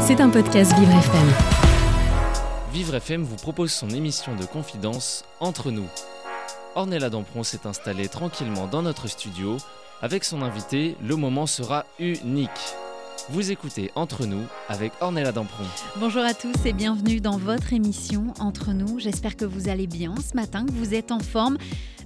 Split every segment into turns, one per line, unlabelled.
C'est un podcast Vivre FM.
Vivre FM vous propose son émission de confidence Entre nous. Ornella Dampron s'est installée tranquillement dans notre studio. Avec son invité, le moment sera unique. Vous écoutez Entre nous avec Ornella Dampron.
Bonjour à tous et bienvenue dans votre émission Entre nous. J'espère que vous allez bien ce matin, que vous êtes en forme.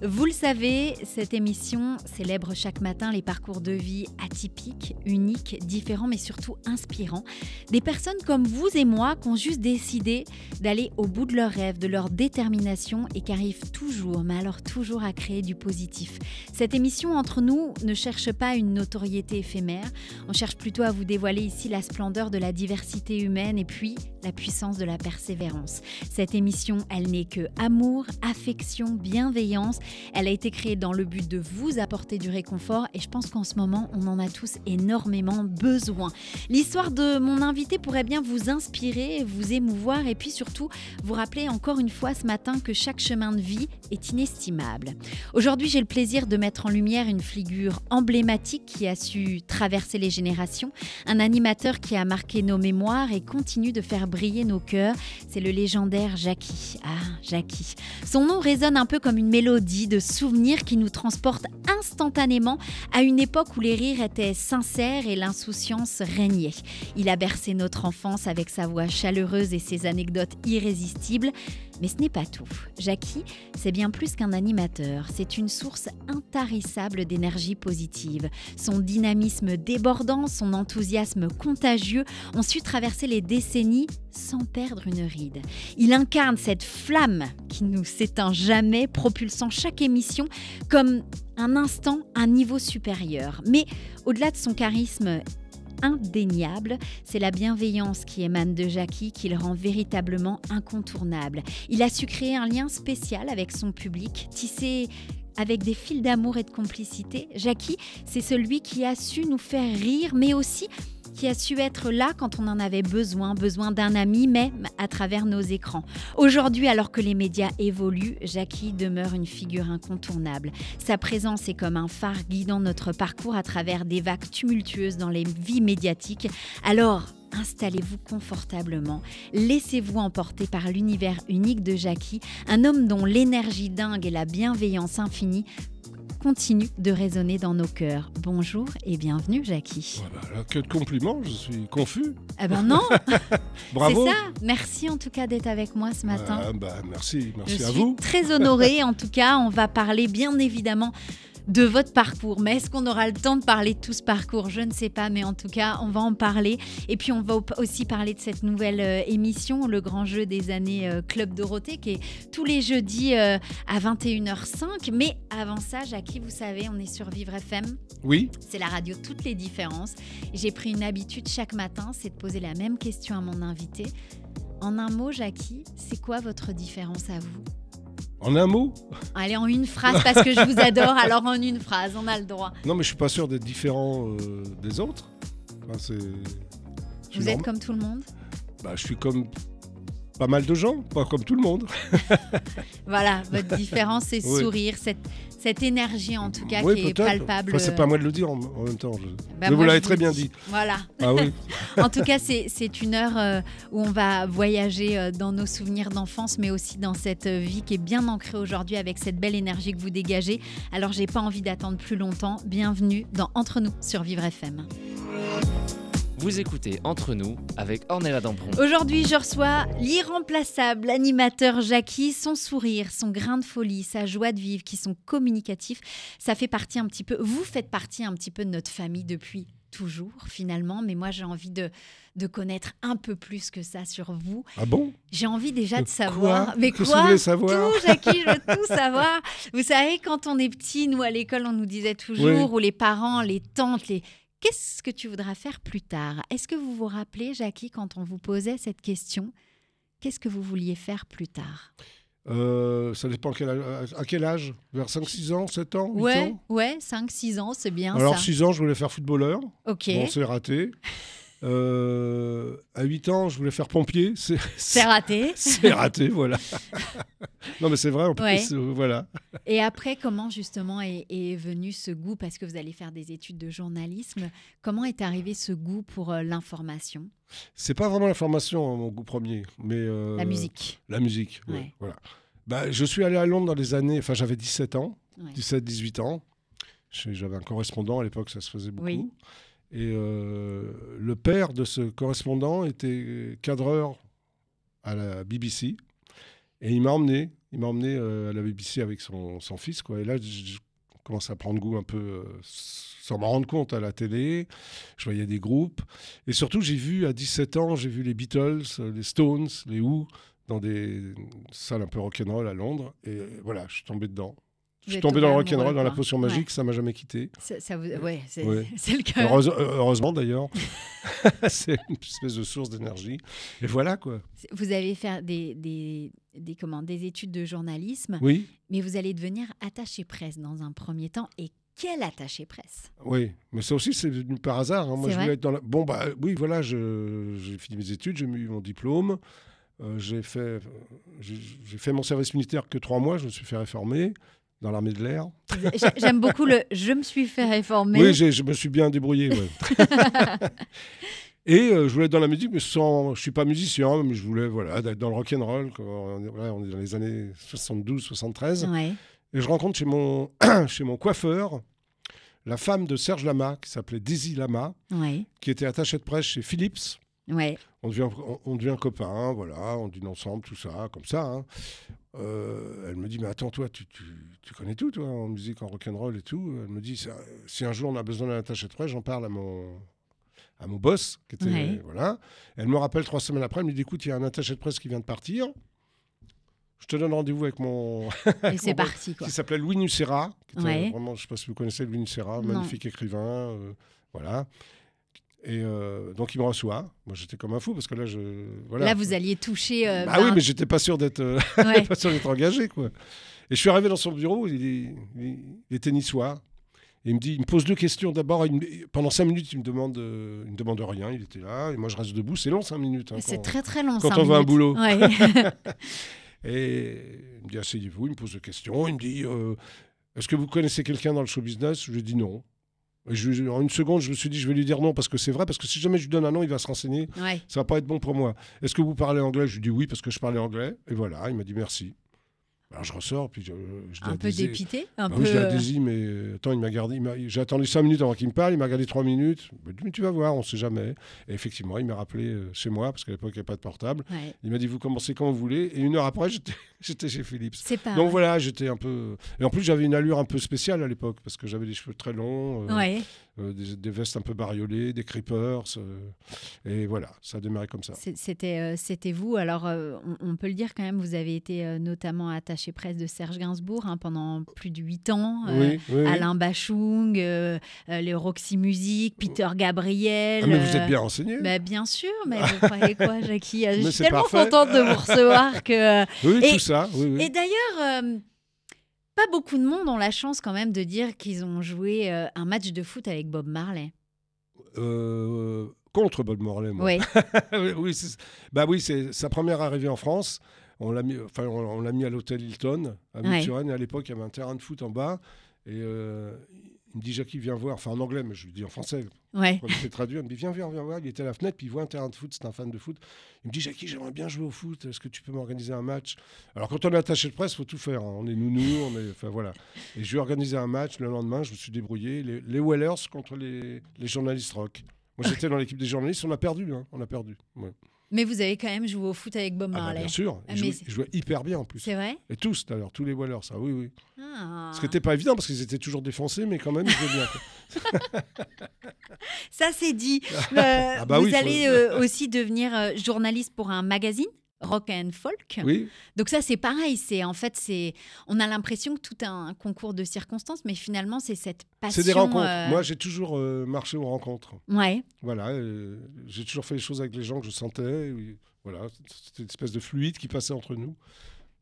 Vous le savez, cette émission célèbre chaque matin les parcours de vie atypiques, uniques, différents mais surtout inspirants. Des personnes comme vous et moi qui ont juste décidé d'aller au bout de leurs rêves, de leur détermination et qui arrivent toujours, mais alors toujours à créer du positif. Cette émission entre nous ne cherche pas une notoriété éphémère, on cherche plutôt à vous dévoiler ici la splendeur de la diversité humaine et puis la puissance de la persévérance. Cette émission, elle n'est que amour, affection, bienveillance elle a été créée dans le but de vous apporter du réconfort et je pense qu'en ce moment, on en a tous énormément besoin. L'histoire de mon invité pourrait bien vous inspirer, vous émouvoir et puis surtout vous rappeler encore une fois ce matin que chaque chemin de vie est inestimable. Aujourd'hui, j'ai le plaisir de mettre en lumière une figure emblématique qui a su traverser les générations, un animateur qui a marqué nos mémoires et continue de faire briller nos cœurs. C'est le légendaire Jackie. Ah, Jackie. Son nom résonne un peu comme une mélodie de souvenirs qui nous transportent instantanément à une époque où les rires étaient sincères et l'insouciance régnait. Il a bercé notre enfance avec sa voix chaleureuse et ses anecdotes irrésistibles. Mais ce n'est pas tout. Jackie, c'est bien plus qu'un animateur, c'est une source intarissable d'énergie positive. Son dynamisme débordant, son enthousiasme contagieux ont su traverser les décennies sans perdre une ride. Il incarne cette flamme qui nous s'éteint jamais, propulsant chaque émission comme un instant, un niveau supérieur. Mais au-delà de son charisme indéniable, c'est la bienveillance qui émane de Jackie qui le rend véritablement incontournable. Il a su créer un lien spécial avec son public, tissé avec des fils d'amour et de complicité. Jackie, c'est celui qui a su nous faire rire, mais aussi qui a su être là quand on en avait besoin, besoin d'un ami, même à travers nos écrans. Aujourd'hui, alors que les médias évoluent, Jackie demeure une figure incontournable. Sa présence est comme un phare guidant notre parcours à travers des vagues tumultueuses dans les vies médiatiques. Alors, installez-vous confortablement, laissez-vous emporter par l'univers unique de Jackie, un homme dont l'énergie dingue et la bienveillance infinie continue de résonner dans nos cœurs. Bonjour et bienvenue Jackie.
Voilà, que de compliments, je suis confus.
Eh ben non
Bravo
C'est ça Merci en tout cas d'être avec moi ce matin.
Ah, bah, merci, merci
je
à
suis
vous.
très honorée en tout cas. On va parler bien évidemment de votre parcours. Mais est-ce qu'on aura le temps de parler de tout ce parcours? Je ne sais pas, mais en tout cas, on va en parler. Et puis, on va aussi parler de cette nouvelle euh, émission, le grand jeu des années euh, Club Dorothée, qui est tous les jeudis euh, à 21h05. Mais avant ça, Jackie, vous savez, on est sur Vivre FM.
Oui,
C'est la radio Toutes les différences. J'ai pris une habitude chaque matin, c'est de poser la même question à mon invité. En un mot, Jackie, c'est quoi votre différence à vous?
En un mot
Allez, en une phrase, parce que je vous adore, alors en une phrase, on a le droit.
Non, mais je suis pas sûr d'être différent euh, des autres. Enfin, c'est-
Vous êtes comme tout le monde
bah, je suis comme pas mal de gens, pas comme tout le monde.
Voilà, votre différence, c'est
Oui.
sourire, cette, cette énergie en tout cas
Oui,
qui est palpable.
Enfin, c'est pas à moi de le dire en, en même temps. je-
Bah,
mais vous l'avez très bien dit.
Voilà.
Ah oui,
En tout cas, c'est c'est une heure euh, où on va voyager euh, dans nos souvenirs d'enfance, mais aussi dans cette euh, vie qui est bien ancrée aujourd'hui avec cette belle énergie que vous dégagez. Alors, j'ai pas envie d'attendre plus longtemps. Bienvenue dans Entre nous sur Vivre FM.
Vous écoutez Entre nous avec Ornella Dampron.
Aujourd'hui, je reçois l'irremplaçable animateur Jackie, son sourire, son grain de folie, sa joie de vivre qui sont communicatifs. Ça fait partie un petit peu, vous faites partie un petit peu de notre famille depuis toujours finalement, mais moi j'ai envie de, de connaître un peu plus que ça sur vous.
ah bon?
J'ai envie déjà de
Quoi
savoir. Mais
Qu'est-ce
quoi?
vous savoir?
Tout, Jackie, je veux tout savoir. Vous savez, quand on est petit, nous à l'école, on nous disait toujours, ou les parents, les tantes, les. Qu'est-ce que tu voudras faire plus tard? Est-ce que vous vous rappelez, Jackie, quand on vous posait cette question, qu'est-ce que vous vouliez faire plus tard?
Euh, Ça dépend quel âge- à quel âge? Vers 5-6 ans, 7 ans 8
Ouais,
ans?
ouais, 5-6 ans, c'est bien
Alors
ça.
6 ans, je voulais faire footballeur.
Ok,
Bon, c'est raté. Euh, à 8 ans, je voulais faire pompier. C'est-
raté.
C'est raté, voilà. Non, mais c'est vrai, en
Ouais.
euh, voilà.
Et après, comment justement est, est venu ce goût? Parce que vous allez faire des études de journalisme. Comment est arrivé ce goût pour euh, l'information,
C'est pas vraiment la formation, hein, mon goût premier, mais... euh,
la musique
La musique, ouais,
Ouais.
voilà. Bah, je suis allé à Londres dans les années... Enfin, j'avais 17 ans,
Ouais.
17-18 ans. J'avais un correspondant à l'époque, ça se faisait beaucoup.
Oui.
Et euh, le père de ce correspondant était cadreur à la BBC. Et il m'a emmené, il m'a emmené euh, à la BBC avec son, fils. Quoi. Et là, je, commence à prendre goût un peu, euh, sans m'en rendre compte, à la télé. Je voyais des groupes. Et surtout, j'ai vu, à 17 ans, j'ai vu les Beatles, les Stones, les Who, dans des salles un peu rock'n'roll à Londres. Et voilà, je suis tombé dedans. Je suis tombé dans le rock'n'roll, dans la potion
Ouais.
magique, ça m'a jamais quitté.
Ça, ça vous... Ouais, c'est
Ouais.
le cas.
Heureuse- euh, heureusement d'ailleurs. c'est une espèce de source d'énergie. Et voilà quoi.
Vous allez faire des, des, des, comment, des études de journalisme,
Oui,
mais vous allez devenir attaché presse dans un premier temps. Et quel attaché presse?
Oui. Mais ça aussi, c'est venu par hasard. hein. Moi, je voulais être dans la... Bon, bah oui, voilà, j'ai fini mes études, j'ai eu mon diplôme. Euh, j'ai fait, euh, j'ai fait mon service militaire que trois mois, je me suis fait réformer dans l'armée de l'air.
J'ai- J'aime beaucoup le je me suis fait réformer.
Oui, je me suis bien débrouillé. ouais. Et euh, je voulais être dans la musique, mais sans. Je suis pas musicien, mais je voulais voilà, d'être dans le. On est- voilà, on est dans les années 72-73.
Ouais.
Et je rencontre chez mon, chez mon coiffeur la femme de Serge Lama, qui s'appelait Daisy Lama,
Ouais.
qui était attachée de presse chez Philips.
Ouais.
On devient, on, on devient copains, voilà, on dîne ensemble, tout ça, comme ça. hein. Euh, elle me dit, mais attends, toi, tu, tu, tu connais tout, toi, en musique, en rock'n'roll et tout. Elle me dit, si un jour on a besoin d'un attaché de presse, j'en parle à mon, à mon boss, qui était,
Ouais.
voilà. Elle me rappelle trois semaines après, elle me dit, écoute, il y a un attaché de presse qui vient de partir. Je te donne rendez-vous avec mon,
Et c'est parti, quoi.
qui s'appelait Louis Nucera. qui était
Ouais.
Vraiment, je ne sais pas si vous connaissez Louis Nucera,
Non.
magnifique écrivain. euh, voilà. Et euh, donc, il me reçoit. Moi, j'étais comme un fou parce que là, je. Voilà.
Là, vous alliez toucher. euh,
Ah oui,
ben,
mais j'étais pas sûr d'être euh,
ouais.
pas sûr d'être engagé, quoi. Et je suis arrivé dans son bureau, il, est- il, il était niçois. Et il me dit, il me pose deux questions. D'abord, pendant cinq minutes, il me demande, il me demande rien. Il était là, et moi, je reste debout. C'est long, cinq minutes. hein,
C'est très très long.
quand
cinq
on veut un
minutes.
boulot.
Ouais.
Et il me dit asseyez-vous, il me pose des questions, il me dit euh, est-ce que vous connaissez quelqu'un dans le show business? Je lui dit non. Je- en une seconde, je me suis dit je vais lui dire non parce que c'est vrai, parce que si jamais je lui donne un nom, il va se renseigner,
ouais.
ça va pas être bon pour moi. Est-ce que vous parlez anglais? Je lui dis oui parce que je parlais anglais. Et voilà, il m'a dit merci. Alors je ressors, puis je,
Un peu dépité. Un
bah
peu.
oui, je
euh,
mais attends, il m'a gardé. J'ai attendu cinq minutes avant qu'il me parle. Il m'a gardé trois minutes. Il m'a dit, mais tu vas voir, on sait jamais. Et effectivement, il m'a rappelé euh, chez moi, parce qu'à l'époque, il n'y avait pas de portable.
ouais.
Il m'a dit, vous commencez quand vous voulez. Et une heure après, j'étais j'étais chez Philips.
C'est pas.
Donc voilà, j'étais un peu. Et en plus, j'avais une allure un peu spéciale à l'époque, parce que j'avais des cheveux très longs, euh,
Ouais.
euh, des, des vestes un peu bariolées, des creepers. euh, et voilà, ça a démarré comme ça.
C'était c'était vous. Alors, on, on peut le dire quand même, vous avez été notamment attaché presse de Serge Gainsbourg hein, pendant plus de huit ans.
oui, oui, oui.
Alain Bachung, les Roxy Music, Peter Gabriel.
Ah, mais vous êtes bien renseigné.
bah, bien sûr, mais vous croyez quoi, Jackie? Je suis tellement
parfait.
contente de vous recevoir que.
Oui,
et-
tout ça. Oui, oui.
Et d'ailleurs, euh, pas beaucoup de monde ont la chance quand même de dire qu'ils ont joué euh, un match de foot avec Bob Marley.
Euh, contre Bob Marley, moi.
Oui,
oui, bah oui, c'est sa première arrivée en France. On l'a mis, enfin, on, on l'a mis à l'hôtel Hilton à
Ouais.
Mille-sur-Aisne. Et à l'époque, il y avait un terrain de foot en bas. Et il me dit Jackie, viens voir. Enfin, en anglais, mais je lui dis en français.
ouais.
Quand il s'est traduit, il me dit viens, viens, viens voir. Il était à la fenêtre, puis il voit un terrain de foot. C'est un fan de foot. Il me dit Jackie, j'aimerais bien jouer au foot. Est-ce que tu peux m'organiser un match? Alors, quand on est attaché de presse, il faut tout faire. hein. On est nounou, on est, enfin voilà. Et je lui ai organisé un match le lendemain. Je me suis débrouillé. Les, les Whalers contre les, les journalistes rock. Moi, j'étais dans l'équipe des journalistes. On a perdu. hein. On a perdu. Ouais.
Mais vous avez quand même joué au foot avec Bob
Ah bah,
Marley.
bien sûr.
Ah,
ils jouaient hyper bien en plus.
C'est vrai
Et tous d'ailleurs, tous les Whalers, ça, oui, oui.
Ah.
Ce qui n'était pas évident parce qu'ils étaient toujours défoncés, mais quand même, ils jouaient bien.
Ça, c'est dit. Euh,
Ah bah
vous
oui, faut-
allez euh, aussi devenir euh, journaliste pour un magazine rock and folk.
Oui,
Donc ça c'est pareil, c'est en fait c'est on a l'impression que tout est un concours de circonstances mais finalement c'est cette passion
c'est des rencontres.
euh,
Moi, j'ai toujours euh, marché aux rencontres.
Ouais.
Voilà, euh, j'ai toujours fait les choses avec les gens que je sentais. Voilà, c'était une espèce de fluide qui passait entre nous.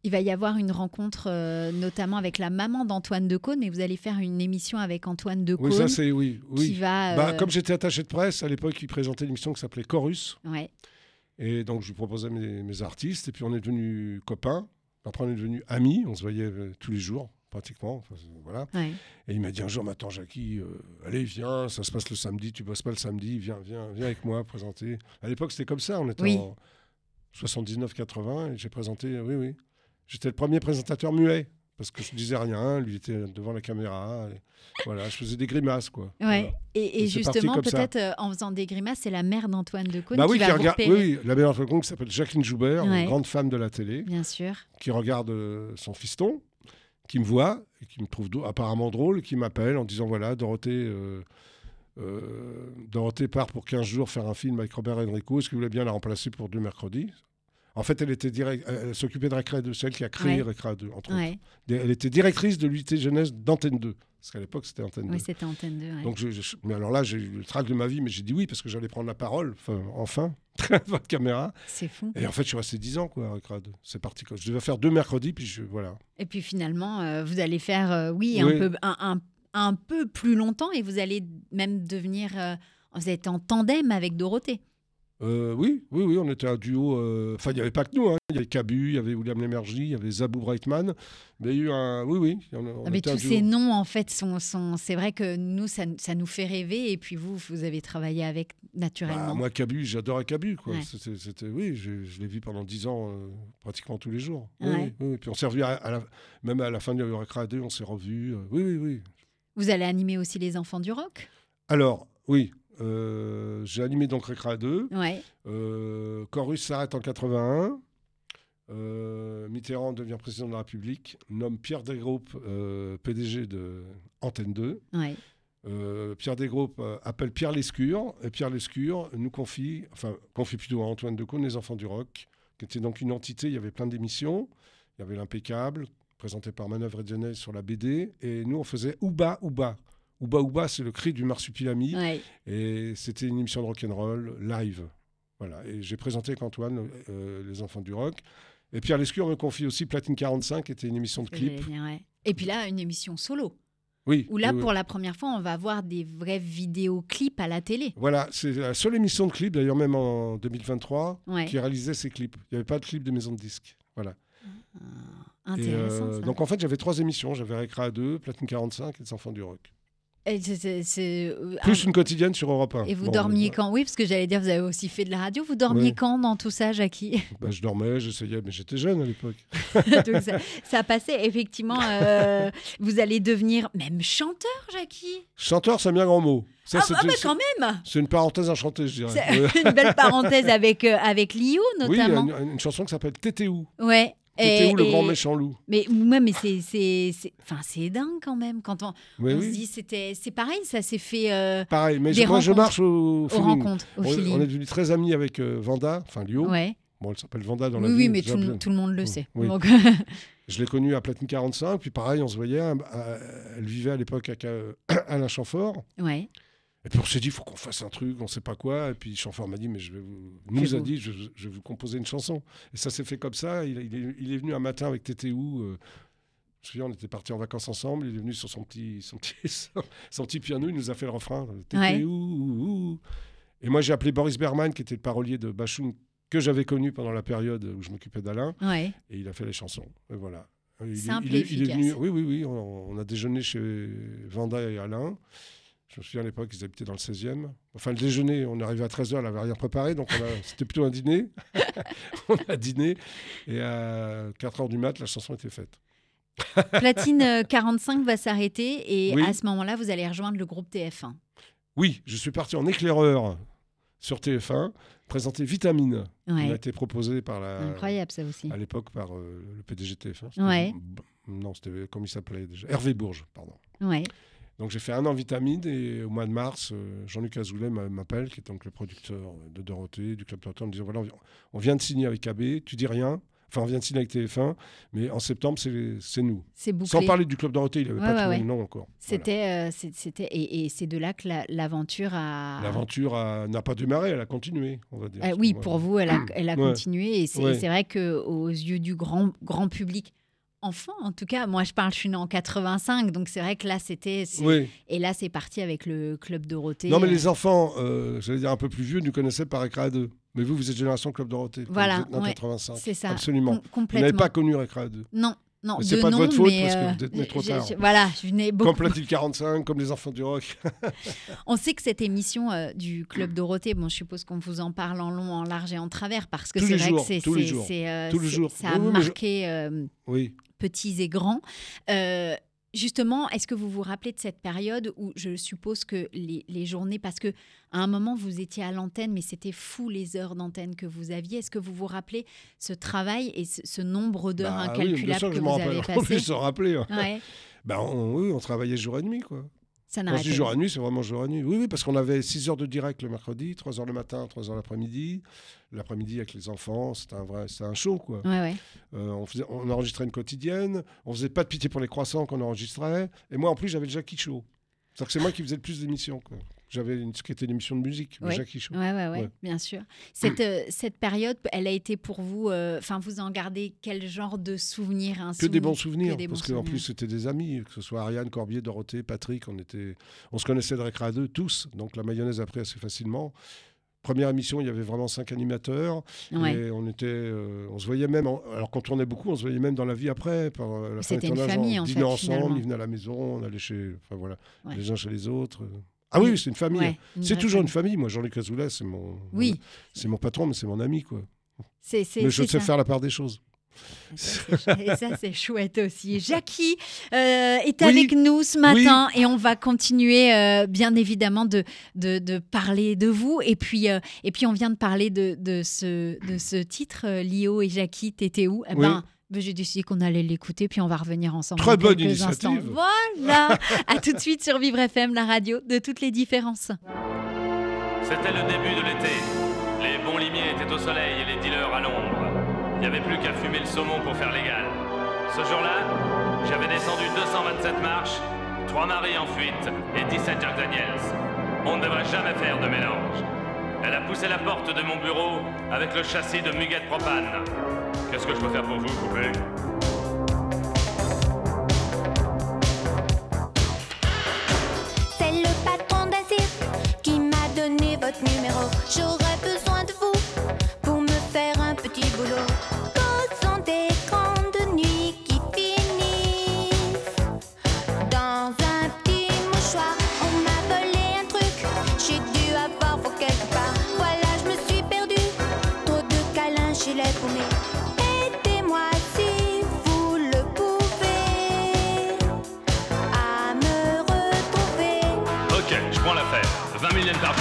Il va y avoir une rencontre euh, notamment avec la maman d'Antoine Decaune mais vous allez faire une émission avec Antoine Decaune
Oui, ça, c'est oui.
qui va
Bah, comme j'étais attaché de presse, à l'époque, il présentait une émission qui s'appelait Chorus.
ouais.
Et donc, je lui proposais mes, mes artistes. Et puis, on est devenus copains. Après, on est devenus amis. On se voyait euh, tous les jours, pratiquement. Enfin, voilà.
Ouais.
Et il m'a dit un jour, attends, Jackie, euh, allez, viens, ça se passe le samedi, tu bosses pas le samedi, viens, viens, viens avec moi présenter. À l'époque, c'était comme ça, on était
Oui.
en 79-80 et j'ai présenté, oui, oui. J'étais le premier présentateur muet parce que je disais rien, lui était devant la caméra. voilà, je faisais des grimaces, quoi.
Ouais.
Voilà.
Et, justement, peut-être euh, en faisant des grimaces, c'est la mère d'Antoine Decaune
Bah
qui
oui, qui regarde, oui, la meilleure femme qui s'appelle Jacqueline Joubert,
Ouais.
une grande femme de la télé,
Bien sûr.
qui regarde euh, son fiston, qui me voit, et qui me trouve apparemment drôle, qui m'appelle en disant voilà, Dorothée, euh, Dorothée part pour 15 jours faire un film avec Robert Enrico, est-ce que vous voulez bien la remplacer pour deux mercredis? En fait, elle, était direct, elle s'occupait de Récréa 2, c'est elle qui a créé
Ouais.
Récréa 2, entre
Ouais.
autres. Elle était directrice de l'unité jeunesse d'Antenne 2, parce qu'à l'époque, c'était Antenne 2.
Oui, c'était Antenne 2. ouais.
Donc, je- je- mais alors là, j'ai eu le trac de ma vie, mais j'ai dit oui parce que j'allais prendre la parole, enfin, la caméra.
C'est fou.
Et en fait, je suis resté 10 ans, quoi, à Récréa 2. C'est parti. Quoi. Je devais faire deux mercredis, puis je, voilà.
Et puis finalement, euh, vous allez faire, euh, oui,
Oui.
Un, peu, un, un- un peu plus longtemps et vous allez même devenir. euh, vous êtes en tandem avec Dorothée.
Euh, oui, oui, oui, on était un duo. euh, Enfin, il n'y avait pas que nous. hein. Il y avait Cabu, il y avait William Lemergy, il y avait Zabou Brightman. Mais il y a eu un. Oui, oui. on- on
Ah, mais
était un
tous
duo.
ces noms, en fait, sont, sont- c'est vrai que nous, ça, ça nous fait rêver. Et puis vous, vous avez travaillé avec naturellement.
Bah, moi, Cabu, j'adorais Cabu. Quoi.
Ouais.
C'était, oui, je, je l'ai vu pendant 10 ans, euh, pratiquement tous les jours. Oui,
Ouais.
oui, oui. Puis on s'est revus, à, à la- même à la fin de Récréa 2, on s'est revus. oui, oui, oui.
Vous allez animer aussi les enfants du rock?
Alors, oui, j'ai animé donc Récréa 2.
Ouais.
Euh, Corus s'arrête en 81. Euh, Mitterrand devient président de la République, nomme Pierre Desgroupes euh, PDG de Antenne 2.
Ouais.
Euh, Pierre Desgroupes euh, appelle Pierre Lescure, et Pierre Lescure nous confie, enfin, confie plutôt à Antoine Decaune, Les Enfants du Rock, qui était donc une entité, il y avait plein d'émissions, il y avait l'Impeccable, présenté par Manœuvre et Dionès sur la BD, et nous on faisait Ouba Ouba. Ouba Ouba, c'est le cri du marsupilami,
Ouais.
et c'était une émission de rock'n'roll live. Voilà. Et j'ai présenté avec Antoine euh, Les Enfants du Rock. Et Pierre Lescure me confie aussi Platine 45, qui était une émission de
ouais. Et puis là, une émission solo.
Oui.
Où là,
oui, oui.
pour la première fois, on va voir des vrais vidéoclips à la télé.
Voilà, c'est la seule émission de clips, d'ailleurs même en 2023,
Ouais.
qui réalisait ces clips. Il n'y avait pas de clip de maison de disques. Voilà.
Ah, intéressant.
euh,
ça.
donc en fait, j'avais trois émissions. J'avais Récréa 2, Platine 45 et Les Enfants du Rock.
Et euh,
Plus
un-
une quotidienne sur Europe 1.
Et vous
Bon,
dormiez
bah,
quand? Oui, parce que j'allais dire, vous avez aussi fait de la radio. Vous dormiez quand dans tout ça, Jackie?
Bah, Je dormais, j'essayais, mais j'étais jeune à l'époque.
Ça, ça passait effectivement. euh, vous allez devenir même chanteur, Jackie?
Chanteur, c'est un bien grand mot. Ça,
ah,
c'est-
ah, bah, quand même
c'est une parenthèse enchantée, je dirais.
Une belle parenthèse avec, euh, avec Lio,
oui, il y a
notamment.
une, une chanson qui s'appelle Tétéou.
Ouais.
Tétéou, le
et-
grand méchant loup?
Mais, ouais, mais c'est, c'est, enfin, c'est dingue quand même. Quand on,
Oui,
on
oui.
se dit, c'était, c'est pareil, ça s'est fait euh,
Pareil, mais
des
je- moi, je marche au,
aux
feeling.
rencontres, au
On,
feeling.
on est devenus très amis avec euh, Vanda, enfin Lio.
Ouais.
Bon, elle s'appelle Vanda dans la
Oui,
vie.
oui, mais tout, le monde le
Mm,
sait. Donc,
Je l'ai connue à Platine 45, puis pareil, on se voyait. à- à- elle vivait à l'époque avec euh, Alain Chamfort.
ouais.
Et puis on s'est dit, il faut qu'on fasse un truc, on sait pas quoi. Et puis Chamfort m'a dit, mais je vais vous... nous a dit, je, je vais vous composer une chanson. Et ça s'est fait comme ça. Il, il est, il est venu un matin avec Tétéou. euh, je me souviens, on était partis en vacances ensemble. Il est venu sur son petit, son petit, son petit piano. Il nous a fait le refrain.
Ouais.
Tétéou. ouh, ouh. Et moi, j'ai appelé Boris Berman, qui était le parolier de Bachoum, que j'avais connu pendant la période où je m'occupais d'Alain.
Ouais.
Et il a fait les chansons. Et voilà. Il
Simple
il
et
il est
efficace.
venu. Oui, oui, oui. On, on a déjeuné chez Vanda et Alain. Je me souviens à l'époque, ils habitaient dans le 16e. Enfin, le déjeuner, on est arrivé à 13h, elle n'avait rien préparé, donc on a- c'était plutôt un dîner. on a dîné, et à 4h du mat, la chanson était faite.
Platine euh, 45 va s'arrêter et
Oui.
à ce moment-là, vous allez rejoindre le groupe TF1.
Oui, je suis parti en éclaireur sur TF1, présenter Vitamine.
Ouais.
a été proposé par la,
Incroyable ça aussi.
à l'époque par euh, le PDG de TF1. C'était-
Ouais.
Non, c'était comme il s'appelait déjà. Hervé Bourges, pardon.
Ouais.
Donc j'ai fait un an vitamine et au mois de mars, euh, Jean-Luc Azoulay m'a- m'appelle, qui est donc le producteur de Dorothée, du Club Dorothée, en me disant voilà, on vient- de signer avec AB, tu dis rien. Enfin, on vient de signer avec TF1, mais en septembre, c'est nous.
C'est bouclé.
Sans parler du Club Dorothée, il n'avait
Ouais,
pas
ouais,
trouvé
ouais.
le nom encore. Voilà.
C'était, euh, et, et c'est de là que la- l'aventure a.
L'aventure n'a pas démarré, elle a continué, on va dire.
Euh, oui, pour vous, elle a, elle a
Ouais.
continué et c'est, vrai que aux yeux du grand grand public, enfant en tout cas, moi je parle, je suis née en 85, donc c'est vrai que là c'était,
Oui.
et là c'est parti avec le club Dorothée.
Non, mais
euh,
les enfants, euh, j'allais dire un peu plus vieux, nous connaissaient par Écran 2. Mais vous, vous êtes génération Club Dorothée.
Voilà,
Vous êtes né en
ouais,
85.
C'est ça.
Absolument.
Com-
Vous
complètement.
n'avez pas connu Récréa 2.
Non, non.
C'est pas de votre faute, parce que
euh,
vous êtes né trop tard.
voilà, je venais beaucoup.
Comme Platine 45, comme les enfants du rock.
On sait que cette émission euh, du Club Dorothée, bon, je suppose qu'on vous en parle en long, en large et en travers, parce que c'est vrai
jours,
que c'est, c'est- euh,
tous les
c'est-
jours.
ça a
Oui, oui, mais je-
marqué euh,
Oui.
Petits et grands. Euh, Justement, est-ce que vous vous rappelez de cette période où je suppose que les, les journées, parce que à un moment vous étiez à l'antenne, mais c'était fou les heures d'antenne que vous aviez. Est-ce que vous vous rappelez ce travail et ce, ce nombre d'heures
Bah oui,
incalculables
bien sûr
que
je
vous avez
rappelle.
Passées
s'en rappeler. hein.
Ouais,
Bah, on, oui, on travaillait jour et nuit, quoi.
Ça
jour et nuit, c'est vraiment jour et nuit. Oui, oui, parce qu'on avait 6 heures de direct le mercredi, 3 heures le matin, 3 heures l'après-midi. L'après-midi avec les enfants, c'était un vrai, un show, quoi.
Ouais, ouais.
Euh, on, faisait, on enregistrait une quotidienne, on faisait pas de pitié pour les croissants qu'on enregistrait. Et moi, en plus, j'avais le Jackie Show. C'est-à-dire que c'est moi qui faisais le plus d'émissions, quoi. J'avais une, ce qui était l'émission de musique,
Oui.
Jackie Show.
Ouais, ouais, ouais,
Ouais.
bien sûr. Cette, euh, cette période, elle a été pour vous, euh, enfin, vous en gardez quel genre de souvenirs un
Que des bons
souvenir-
souvenirs,
des bons
parce qu'en plus c'était des amis, que ce soit Ariane, Corbier, Dorothée, Patrick, on, était, on se connaissait de Récréa 2 tous, donc la mayonnaise a pris assez facilement. Première émission, il y avait vraiment cinq animateurs,
Ouais.
et on était, euh, on se voyait même, en- alors qu'on tournait beaucoup, on se voyait même dans la vie après, par la fin
C'était
des
une famille,
on
en
dînait
fait,
ensemble,
finalement.
ils venaient à la maison, on allait chez, enfin voilà,
Ouais.
les uns chez les autres. Ah oui,
Oui.
c'est une famille.
Ouais, une
c'est toujours une
famille.
Moi, Jean-Luc Azoulay, c'est mon,
Oui,
c'est mon patron, mais c'est mon ami, quoi.
c'est
Mais je sais
ça.
faire la part des choses.
Et ça, c'est- chouette aussi. Jackie euh, est
Oui.
avec nous ce matin et on va continuer, euh, bien évidemment, de, de, de parler de vous. Et puis, euh, et puis on vient de parler de, de, ce, de ce titre, Lio et Jackie, t'étais où? Eh
Oui.
ben, ben, j'ai décidé qu'on allait l'écouter, puis on va revenir ensemble.
Très bonne
instants.
initiative.
Voilà À tout de suite sur Vivre FM, la radio de toutes les différences.
C'était le début de l'été. Les bons limiers étaient au soleil et les dealers à l'ombre. Il n'y avait plus qu'à fumer le saumon pour faire légal. Ce jour-là, j'avais descendu 227 marches, 3 maris en fuite et 17 Jack Daniels. On ne devrait jamais faire de mélange. Elle a poussé la porte de mon bureau avec le châssis de Muguet Propane. Qu'est-ce que je peux faire pour vous, poupée
C'est le patron cirque qui m'a donné votre numéro. J'aurais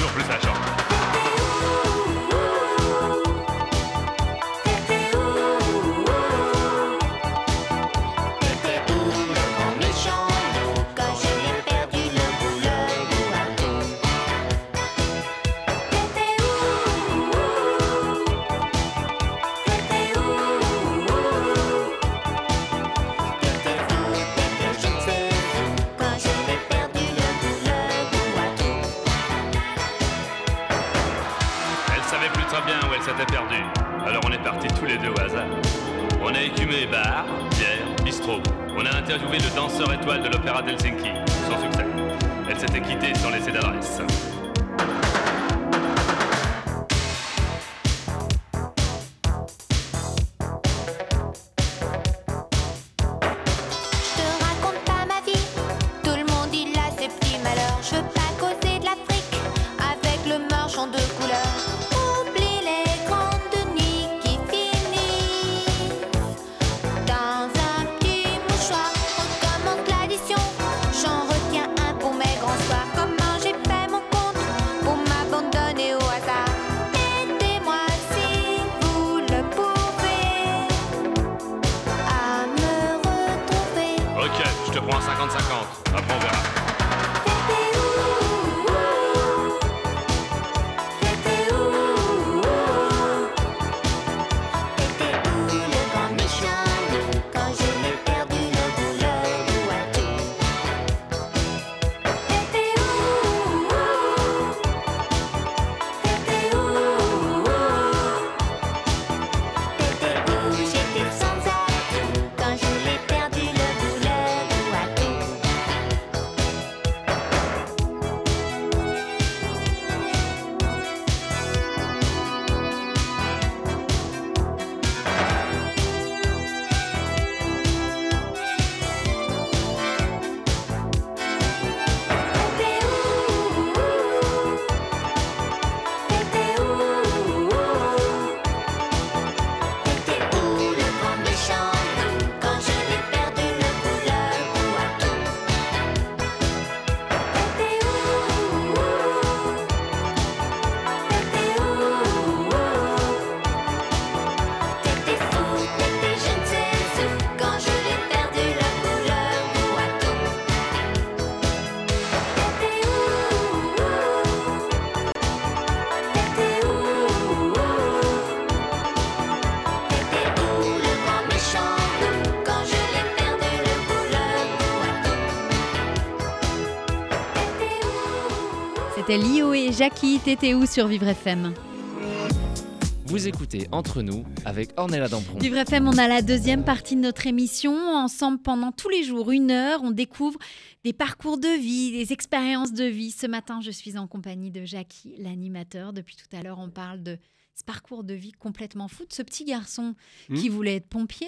plus la. Alors on est partis tous les deux au hasard. On a écumé bar, bière, bistrot. On a interviewé le danseur étoile de l'opéra d'Helsinki, sans succès. Elle s'était quittée sans laisser d'adresse.
C'était Lio et Jackie. T'étais où sur Vivre FM
Vous écoutez Entre nous avec Ornella Dampron.
Vivre FM, on a la deuxième partie de notre émission. Ensemble, pendant tous les jours, une heure, on découvre des parcours de vie, des expériences de vie. Ce matin, je suis en compagnie de Jackie, l'animateur. Depuis tout à l'heure, on parle de ce parcours de vie complètement fou de ce petit garçon
Hmm.
qui voulait être pompier.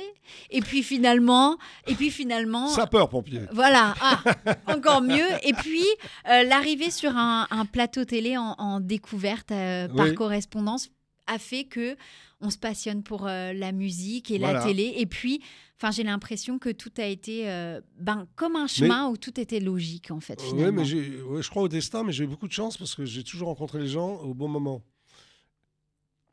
Et puis finalement, et puis finalement,
Sapeur pompier.
Voilà, ah, encore mieux. Et puis, euh, l'arrivée sur un, un plateau télé en, en découverte euh, par correspondance a fait que on se passionne pour euh, la musique et
Voilà.
la télé. Et puis, enfin, j'ai l'impression que tout a été euh, ben, comme un chemin où tout était logique, en fait,
Oui, mais ouais, je crois au destin, mais j'ai eu beaucoup de chance parce que j'ai toujours rencontré les gens au bon moment.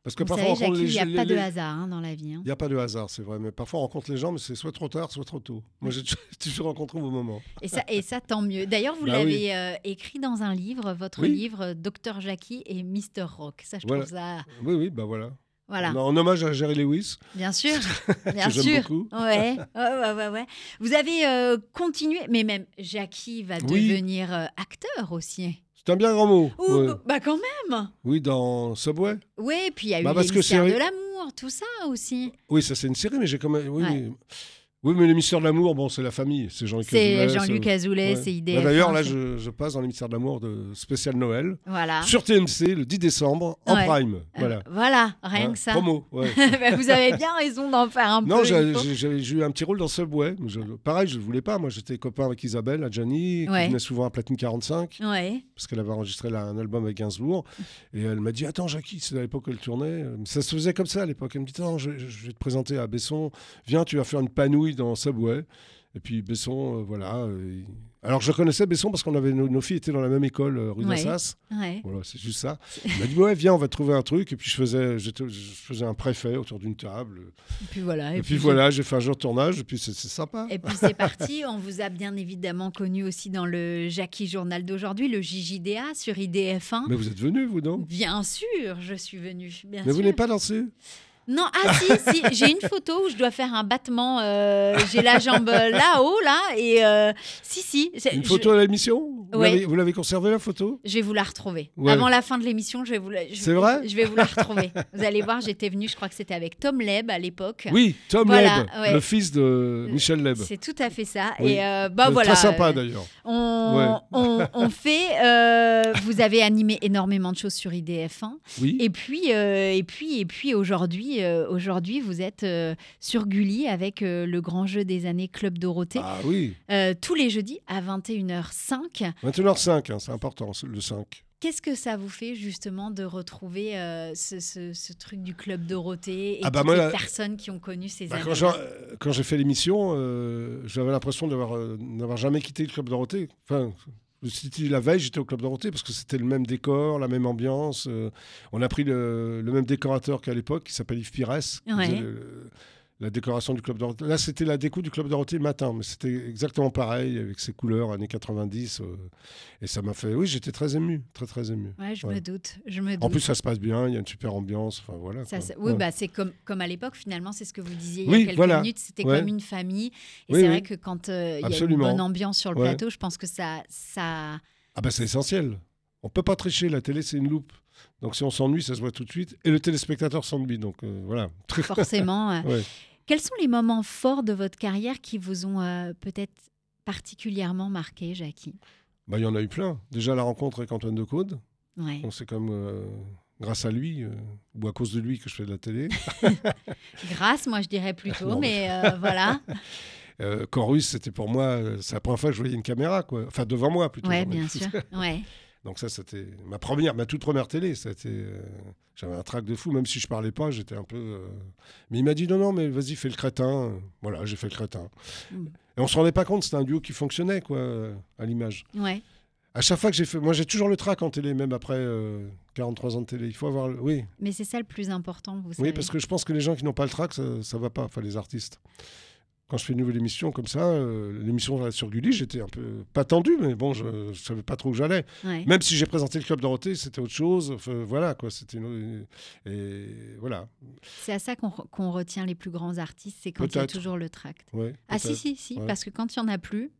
Parce que
Vous
parfois,
savez, Jackie, il
les
n'y a pas de hasard hein, dans la vie. hein.
Il n'y a pas de hasard, c'est vrai. Mais parfois, on rencontre les gens, mais c'est soit trop tard, soit trop tôt. Moi, j'ai toujours rencontré au bon moment.
Et ça, et ça, tant mieux. D'ailleurs, vous
Bah
l'avez
oui.
euh, écrit dans un livre, votre
Oui.
livre euh, Docteur Jackie et Mister Rock. Ça, je
Voilà.
trouve ça...
Oui, oui, bah voilà.
Voilà.
En, hommage à Jerry Lewis,
Bien sûr, bien
que
sûr.
beaucoup.
Ouais, ouais, ouais, ouais, ouais. Vous avez euh, continué, mais même Jackie va
Oui.
devenir euh, acteur aussi.
C'est un bien grand mot. Ouais.
Bah quand même.
Oui, dans Subway.
Oui, puis il y a eu
Bah,
les mystères de l'amour, tout ça aussi.
Oui, ça c'est une série, mais j'ai quand même. Oui,
Ouais.
oui. Oui, mais les mystères de l'amour, bon, c'est la famille. C'est Jean-Luc
C'est
Azoulay,
Jean-Luc Azoulay, c'est
Bah,
IDF.
D'ailleurs, là,
c'est-
je, je passe dans les mystères de l'amour de spécial Noël.
Voilà.
Sur TMC, le 10 décembre, en
Ouais.
prime.
Euh,
Voilà.
voilà, rien
Hein,
que ça.
Promo, ouais.
Bah, vous avez bien raison d'en faire un
Non,
peu. faut.
j'ai- eu un petit rôle dans Subway. je- pareil, je ne voulais pas. Moi, j'étais copain avec Isabelle, Adjani,
Ouais.
qui venait souvent à Platine 45,
Ouais.
parce qu'elle avait enregistré là, un album avec Gainsbourg. Et elle m'a dit Attends, Jackie, c'est à l'époque où elle tournait. Ça se faisait comme ça à l'époque. Elle me dit Attends, je, je vais te présenter à Besson. Viens, tu vas faire une panouille dans Subway. Et puis Besson, euh, voilà. euh, Alors, je connaissais Besson parce qu'on avait nos, nos filles étaient dans la même école, euh, rue
Ouais.
d'Assas.
Ouais.
Voilà, c'est juste ça. Il m'a dit Ouais, viens, on va trouver un truc. Et puis, je faisais, je faisais un préfet autour d'une table.
Et puis voilà.
Et, puis, voilà, j'ai fait un jour de tournage. Et puis, c'est sympa.
Et puis c'est parti. On vous a bien évidemment connu aussi dans le Jackie Journal d'aujourd'hui, le JJDA sur IDF1.
Mais vous êtes venu, vous, non?
Bien sûr, je suis. Bien
Mais vous n'avez pas dansé?
Non, ah si, si, j'ai une photo où je dois faire un battement. euh, j'ai la jambe là-haut, là, et euh, si, si. c'est-
Une
je-
photo à l'émission Vous
Ouais.
l'avez- Vous l'avez conservée, la photo?
Je vais vous la retrouver.
Ouais.
Avant la fin de l'émission, je vais vous la. je-
C'est vrai?
Je vais vous la retrouver. vous allez voir, j'étais venue, je crois que c'était avec Tom Leb à l'époque.
Oui, Tom
Voilà,
Leb,
ouais.
le fils de Michel Leb.
C'est tout à fait ça.
Oui.
Et euh, bah
Euh,
voilà.
Très sympa,
euh,
d'ailleurs.
On,
Ouais.
on, on fait. euh, vous avez animé énormément de choses sur IDF1.
Oui.
Et puis, euh, et puis, et puis aujourd'hui, euh, aujourd'hui, vous êtes euh, sur Gulli avec euh, le grand jeu des années Club Dorothée.
Ah oui,
tous les jeudis à 21h05.
21h05, hein, c'est important, le 5.
Qu'est-ce que ça vous fait justement de retrouver euh, ce, ce- ce truc du Club Dorothée et
Ah bah
toutes les personnes qui ont connu ces
Bah,
années
quand j'ai quand j'ai fait l'émission, euh, j'avais l'impression d'avoir euh, n'avoir jamais quitté le Club Dorothée. Enfin, la veille, j'étais au Club Dorothée parce que c'était le même décor, la même ambiance. euh, on a pris le, le même décorateur qu'à l'époque, qui s'appelle Yves Pires,
Ouais.
La décoration du Club Dorothée. Là, c'était la déco du Club Dorothée le matin, mais c'était exactement pareil, avec ses couleurs années 90. euh, et ça m'a fait... Oui, j'étais très ému, très très ému.
Ouais, je
Ouais.
me doute. Je me doute.
En plus, ça se passe bien, il y a une super ambiance. Enfin, voilà.
Ça, oui,
Ouais.
bah, c'est comme, comme à l'époque, finalement, c'est ce que vous disiez il y
Oui,
a quelques
voilà.
minutes. C'était comme une famille. Et
Oui,
c'est
oui.
vrai que quand euh, il y a une bonne ambiance sur le plateau, je pense que ça, ça,
Ah bah c'est essentiel. On peut pas tricher, la télé c'est une loupe. Donc si on s'ennuie, ça se voit tout de suite. Et le téléspectateur s'ennuie, donc euh, voilà.
forcément. euh,
Ouais.
Quels sont les moments forts de votre carrière qui vous ont euh, peut-être particulièrement marqué, Jackie?
Bah, il y en a eu plein. Déjà la rencontre avec Antoine Decaude.
ouais.
C'est comme euh, grâce à lui, euh, ou à cause de lui que je fais de la télé.
Grâce, moi je dirais plutôt,
Non,
mais voilà.
Chorus, c'était pour moi, c'est la première fois que je voyais une caméra, quoi. Enfin devant moi plutôt. Ai
bien sûr. Ouais.
Donc ça, c'était ma première, ma toute première télé. C'était, euh, j'avais un trac de fou, même si je parlais pas, j'étais un peu. euh, Mais il m'a dit non, non, mais vas-y, fais le crétin. Voilà, j'ai fait le crétin.
Mm.
Et on se rendait pas compte, c'était un duo qui fonctionnait, quoi, à l'image.
Ouais.
À chaque fois que j'ai fait, moi j'ai toujours le trac en télé, même après euh, 43 ans de télé. Il faut avoir, le... oui,
Mais c'est ça le plus important, vous savez.
oui, parce que je pense que les gens qui n'ont pas le trac, ça, ça va pas. Enfin, les artistes. Quand je fais une nouvelle émission comme ça, euh, l'émission sur Gulli, j'étais un peu pas tendu, mais bon, je, je savais pas trop où j'allais.
Ouais.
Même si j'ai présenté le club Dorothée, c'était autre chose. Enfin, voilà quoi, c'était une... et voilà.
C'est à ça qu'on re- qu'on retient les plus grands artistes, c'est quand il y a toujours le tract.
Ouais,
Ah si, si, si,
Ouais.
parce que quand il n'y en a plus,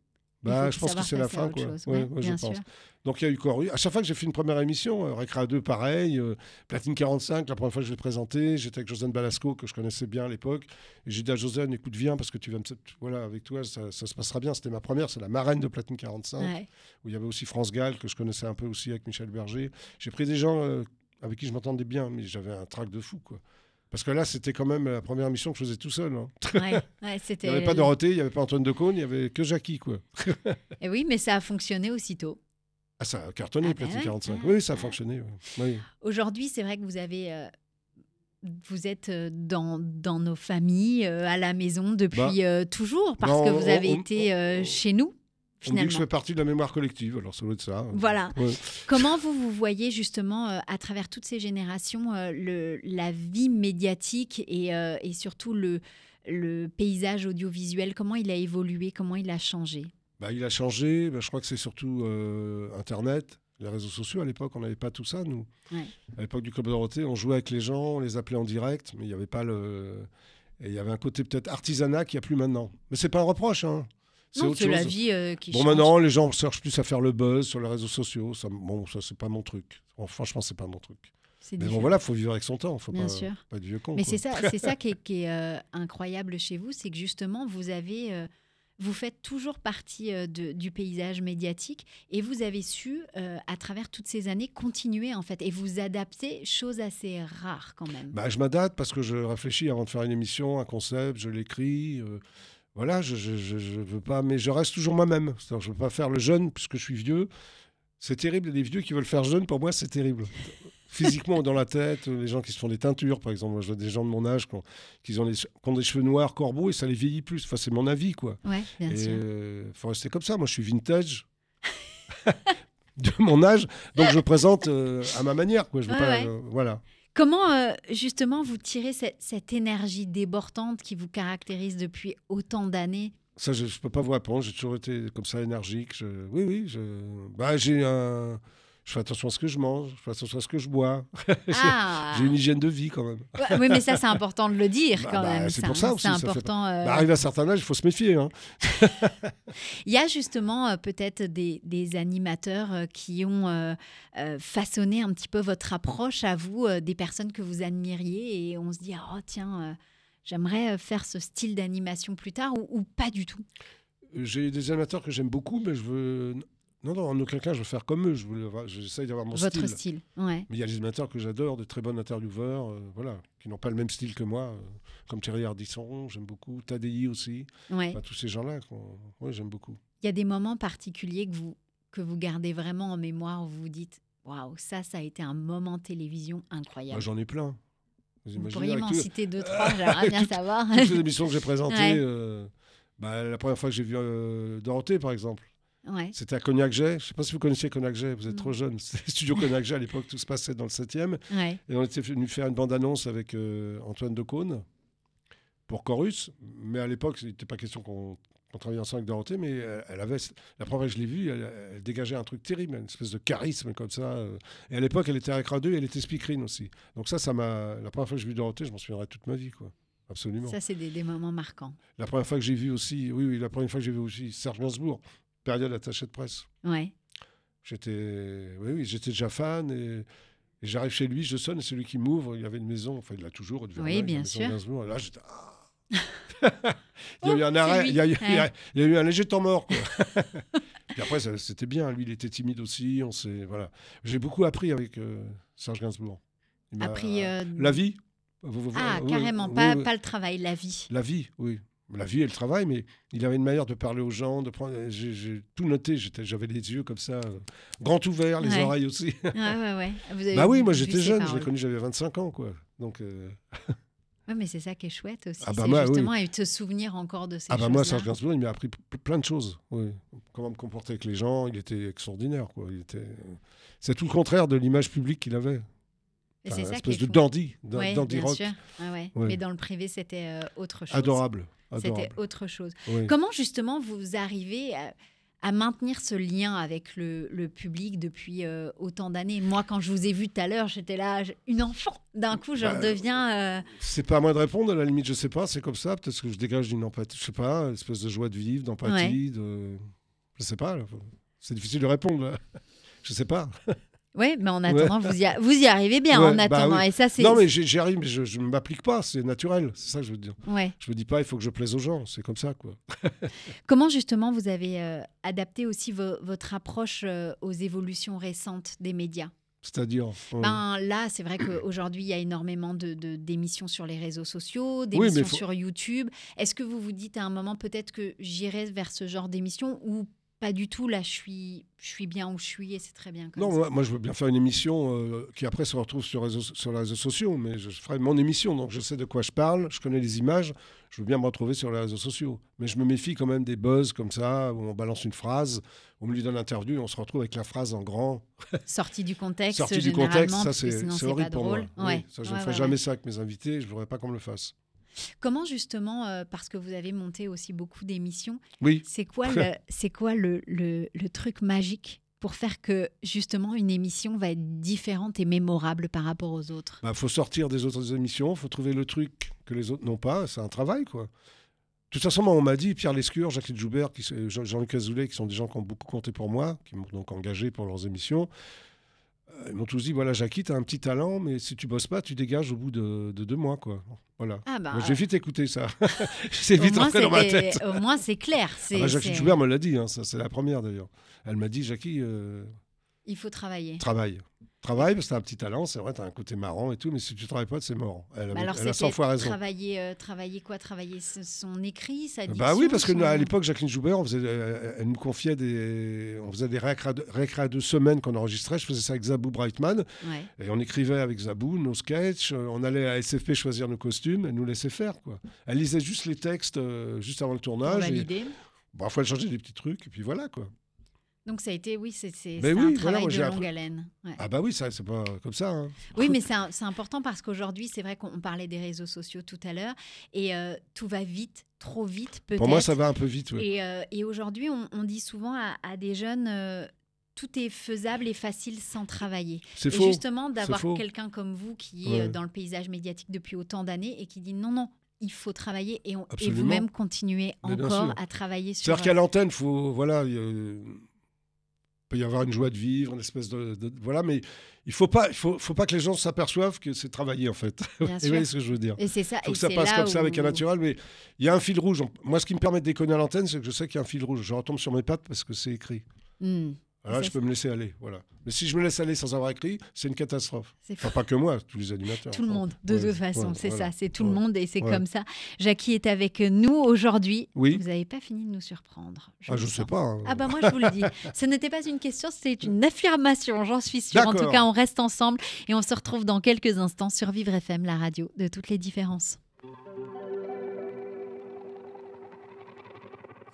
Bah, je pense que c'est la fin, quoi.
chose.
Ouais,
Ouais,
ouais, je
bien
pense.
sûr.
Donc il y a eu Corus. À chaque fois que j'ai fait une première émission, euh, Récréa 2, pareil. euh, Platine 45, la première fois que je l'ai présenté, j'étais avec Josiane Balasco, que je connaissais bien à l'époque. Et j'ai dit à Josiane, écoute, viens, parce que tu vas me... Voilà, avec toi, ça, ça se passera bien. C'était ma première, c'est la marraine de Platine 45,
Ouais.
où il y avait aussi France Gall, que je connaissais un peu aussi avec Michel Berger. J'ai pris des gens euh, avec qui je m'entendais bien, mais j'avais un trac de fou, quoi. Parce que là, c'était quand même la première émission que je faisais tout seul. hein.
Ouais, ouais,
Il n'y avait pas Dorothée, il n'y avait pas Antoine Decaune, il n'y avait que Jackie, quoi.
Et oui, mais ça a fonctionné aussitôt.
Ah, ça a cartonné,
Ah
Platine
ouais,
45.
ouais,
Oui, ça a fonctionné. ouais. Oui.
Aujourd'hui, c'est vrai que vous avez. euh, vous êtes euh, dans, dans nos familles, euh, à la maison depuis
Bah,
euh, toujours, parce que
on-
vous avez
on-
été chez nous,
On dit que je fais partie de la mémoire collective, alors ça doit être ça.
Voilà.
Ouais.
Comment vous vous voyez justement euh, à travers toutes ces générations euh, le, la vie médiatique et, euh, et surtout le, le paysage audiovisuel Comment il a évolué Comment il a changé?
Bah, il a changé. Bah, je crois que c'est surtout Internet, les réseaux sociaux. À l'époque, on n'avait pas tout ça, nous.
Ouais.
À l'époque du Club Dorothée, on jouait avec les gens, on les appelait en direct, mais il n'y avait pas le. Et il y avait un côté peut-être artisanat qu'il n'y a plus maintenant. Mais c'est pas un reproche, hein. C'est autre
la vie euh, qui
Bon,
change.
maintenant, les gens cherchent plus à faire le buzz sur les réseaux sociaux. Ça, bon, ça, c'est pas mon truc. Bon, franchement, c'est pas mon truc. Mais bon, voilà, faut vivre avec son temps. Faut
Bien
pas,
sûr.
pas être vieux con.
Mais c'est ça, c'est ça qui est, qui est, euh, incroyable chez vous, c'est que justement vous avez, euh, vous faites toujours partie euh, de- du paysage médiatique et vous avez su, à travers toutes ces années, continuer en fait et vous adapter, chose assez rare quand même.
Bah, je m'adapte parce que je réfléchis avant de faire une émission, un concept, je l'écris. Voilà, je, je, je, je veux pas, mais je reste toujours moi-même. Je veux pas faire le jeune puisque je suis vieux. C'est terrible, les vieux qui veulent faire jeune, pour moi, c'est terrible. Physiquement dans la tête, les gens qui se font des teintures, par exemple. Moi, je vois des gens de mon âge qui ont, qui ont, des, qui ont des cheveux noirs, corbeaux, et ça les vieillit plus. Enfin, c'est mon avis, quoi.
Ouais, bien
Et
sûr.
euh, faut rester comme ça. Moi, je suis vintage de mon âge, donc je présente euh, à ma manière, quoi. Je veux
Ouais,
pas,
ouais.
euh, voilà.
Comment euh, justement vous tirez cette, énergie débordante qui vous caractérise depuis autant d'années?
Ça, je ne peux pas vous répondre. J'ai toujours été comme ça énergique. Je- Oui, oui. Je... Bah, j'ai un... je fais attention à ce que je mange. Je fais attention à ce que je bois. J'ai-
Ah
J'ai une hygiène de vie quand même.
Ouais, Oui, mais ça c'est important de le dire
Bah,
quand
bah,
même.
c'est pour ça aussi,
C'est
ça fait
important. euh,
Bah, arrivé à un certain âge, il faut se méfier. hein.
Il y a justement euh, peut-être des, des animateurs euh, qui ont façonné un petit peu votre approche à vous, des personnes que vous admiriez, et on se dit, oh tiens, j'aimerais faire ce style d'animation plus tard, ou, ou pas du tout?
J'ai des animateurs que j'aime beaucoup, mais je veux. Non, non, en aucun cas, je veux faire comme eux. Je avoir- J'essaye d'avoir mon
votre
style.
style. Ouais.
Mais il y a des animateurs que j'adore, de très bons intervieweurs, euh, voilà, qui n'ont pas le même style que moi, euh, comme Thierry Ardisson, j'aime beaucoup, Tadei aussi,
Ouais.
Enfin, tous ces gens-là, ouais, j'aime beaucoup.
Il y a des moments particuliers que vous, que vous gardez vraiment en mémoire où vous vous dites, waouh, ça, ça a été un moment télévision incroyable.
J'en ai plein. Vous
vous pourriez m'en citer deux, trois, j'aimerais bien savoir.
toutes les émissions que j'ai présentées,
Ouais.
euh, bah, la première fois que j'ai vu Dorothée, par exemple,
ouais.
c'était à Cognac-Jet. Je ne sais pas si vous connaissiez Cognac-Jet, vous êtes trop jeune. C'était Studio Cognac-Jet à l'époque, tout se passait dans le 7e.
Ouais.
Et on était venu faire une bande-annonce avec euh, Antoine Decaune pour Chorus. Mais à l'époque, il n'était pas question qu'on qu'on travaille ensemble avec Dorothée, mais elle, elle avait, la première fois que je l'ai vue, elle, elle dégageait un truc terrible, une espèce de charisme comme ça. euh. Et à l'époque, elle était avec Radio et elle était speakerine aussi. Donc ça, ça m'a. La première fois que j'ai vu Dorothée, je m'en souviendrai toute ma vie, quoi. Absolument.
Ça, c'est des, des moments marquants.
La première fois que j'ai vu aussi, oui, oui, la première fois que j'ai vu aussi Serge Gainsbourg, période attaché de presse.
Ouais.
J'étais, oui, oui, j'étais déjà fan et, et j'arrive chez lui, je sonne et c'est lui qui m'ouvre. Il y avait une maison, enfin il l'a toujours. au
Oui, bien sûr.
Gainsbourg. Et là, j'étais. ah. il y a eu
Oh,
un arrêt, il y, a eu, il y a-
Ouais.
il y a eu un léger temps mort. Quoi. Puis après, c'était bien. Lui, il était timide aussi. On s'est, voilà. J'ai beaucoup appris avec euh, Serge Gainsbourg. Il
Appris. euh,
La vie.
Ah, carrément, pas, pas le travail, la vie.
La vie, oui. La vie et le travail, mais il avait une manière de parler aux gens, de prendre. J'ai j'ai tout noté. J'avais les yeux comme ça, euh, grands ouverts, les
Ouais.
oreilles aussi.
Ouais, ouais, ouais. Vous avez
bah oui, moi j'étais jeune. Je l'ai connu, j'avais 25 ans, quoi. Donc, euh,
Ouais, mais c'est ça qui est chouette aussi.
Ah bah moi, oui.
justement et te souvenir encore de ces
ah bah moi. Serge Gainsbourg, il m'a appris plein de choses. Oui. Comment me comporter avec les gens, il était extraordinaire, quoi. Il était. C'est tout le contraire de l'image publique qu'il avait. Enfin,
c'est ça qui
espèce
est
de
fou.
dandy,
Ouais,
dandy rock,
sûr. Ah ouais.
Ouais.
Mais dans le privé, c'était euh, autre chose.
adorable,
C'était autre chose.
Oui.
Comment justement vous arrivez à, à maintenir ce lien avec le, le public depuis euh, autant d'années? Moi, quand je vous ai vu tout à l'heure, j'étais là, une enfant. D'un coup, je
Bah,
redeviens. euh,
C'est pas à moi de répondre, à la limite, je sais pas, c'est comme ça. Peut-être que je dégage d'une empathie, je sais pas, une espèce de joie de vivre, d'empathie, de. Je sais pas. C'est difficile de répondre. Je sais pas.
Oui, mais en attendant, vous, y a- vous y arrivez bien
Ouais,
en
bah
attendant.
oui.
Et ça, c'est.
Non, mais j'y arrive, mais je ne m'applique pas. C'est naturel. C'est ça que je veux dire.
Ouais.
Je me dis pas, il faut que je plaise aux gens. C'est comme ça, quoi.
Comment justement vous avez euh, adapté aussi vo- votre approche euh, aux évolutions récentes des médias?
C'est-à-dire.
Ben, là, c'est vrai qu'aujourd'hui, il y a énormément de- de- d'émissions sur les réseaux sociaux, d'émissions
faut-
sur YouTube. Est-ce que vous vous dites à un moment peut-être que j'irai vers ce genre d'émission ou pas du tout Là, je suis, je suis bien où je suis et c'est très bien comme
Non,
ça.
moi, moi, je veux bien faire une émission euh, qui après se retrouve sur, sur les réseaux sociaux, mais je ferai mon émission, donc je sais de quoi je parle, je connais les images, je veux bien me retrouver sur les réseaux sociaux. Mais je me méfie quand même des buzz comme ça, où on balance une phrase, on me lui donne l'interview et on se retrouve avec la phrase en grand,
Sortie du contexte,
sortie du contexte. Ça, c'est horrible pour moi. Oui, ça, je ne
Ouais,
ferai
ouais,
jamais ça avec mes invités, je ne voudrais pas qu'on me le fasse.
Comment justement, euh, parce que vous avez monté aussi beaucoup d'émissions,
Oui,
c'est quoi, le, c'est quoi le, le- le truc magique pour faire que justement une émission va être différente et mémorable par rapport aux autres?
Il faut sortir des autres émissions, il faut trouver le truc que les autres n'ont pas, c'est un travail, quoi. De toute façon, moi, on m'a dit, Pierre Lescure, Jacques Joubert, Jean-Luc Azoulay, qui sont des gens qui ont beaucoup compté pour moi, qui m'ont donc engagé pour leurs émissions. Euh, Ils m'ont tous dit, voilà, Jackie, tu as un petit talent, mais si tu bosses pas, tu dégages au bout de, de deux mois, quoi. Voilà.
Ah bah,
J'ai vite écouté ça. c'est vite rentré dans ma tête.
Au moins, c'est clair.
Ah
C'est,
bah, Jackie Joubert me l'a dit, hein, ça, c'est la première d'ailleurs. Elle m'a dit, Jackie, euh,
Il faut travailler.
travaille. Travaille, parce que t'as un petit talent, c'est vrai, t'as un côté marrant et tout, mais si tu travailles pas, c'est mort. Elle, avait-
alors,
elle a 100
c'était
fois raison.
travailler, euh, travailler quoi? Travailler son écrit, sa diction
Bah oui, parce que
son-
à l'époque, Jacqueline Joubert, on faisait, euh, elle nous confiait des, on faisait des récré de, récré de semaines qu'on enregistrait. Je faisais ça avec Zabou Brightman
Ouais.
et on écrivait avec Zabou nos sketchs. euh, On allait à SFP choisir nos costumes. Elle nous laissait faire quoi. Elle lisait juste les textes euh, juste avant le
Pour
tournage. Et,
valider.
parfois, elle changeait des petits trucs et puis voilà quoi.
Donc ça a été, oui, c'est, c'est
oui,
un travail de longue
appris-
haleine. Ouais.
Ah bah oui, ça c'est pas comme ça. hein.
Oui, mais c'est, important parce qu'aujourd'hui, c'est vrai qu'on parlait des réseaux sociaux tout à l'heure et euh, tout va vite, trop vite peut-être.
Pour moi, ça va un peu vite. ouais.
Et, euh, et aujourd'hui, on, on dit souvent à, à des jeunes, euh, tout est faisable et facile sans travailler.
C'est
Et
faux.
justement, d'avoir quelqu'un comme vous qui est
Ouais.
dans le paysage médiatique depuis autant d'années et qui dit non, non, il faut travailler et, vous-même continuer encore à travailler sur...
C'est-à-dire qu'à l'antenne, faut voilà, y peut y avoir une joie de vivre, une espèce de, de- voilà, mais il faut pas, il faut, faut pas que les gens s'aperçoivent que c'est travailler en fait. Vous voyez ce que je veux dire
Et c'est ça.
faut que ça passe comme ça avec un naturel, mais il y a un fil rouge. Moi, ce qui me permet de déconner à l'antenne, c'est que je sais qu'il y a un fil rouge. Je retombe sur mes pattes parce que c'est écrit.
Hmm, Ça,
je peux me laisser aller. Voilà. Mais si je me laisse aller sans avoir écrit, c'est une catastrophe.
c'est
Enfin, pas que moi, tous les animateurs.
Tout le monde, de
ouais,
toute façon,
ouais,
c'est
voilà.
ça, c'est tout le monde et c'est
Ouais.
comme ça. Jackie est avec nous aujourd'hui.
Oui.
Vous n'avez pas fini de nous surprendre.
Ah, je
le
sais pas. hein.
Ah bah moi je vous le dis, ce n'était pas une question, c'était une affirmation, j'en suis sûre. En tout cas, on reste ensemble et on se retrouve dans quelques instants sur Vivre FM, la radio de toutes les différences.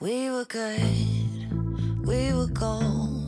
We were good, we were gold.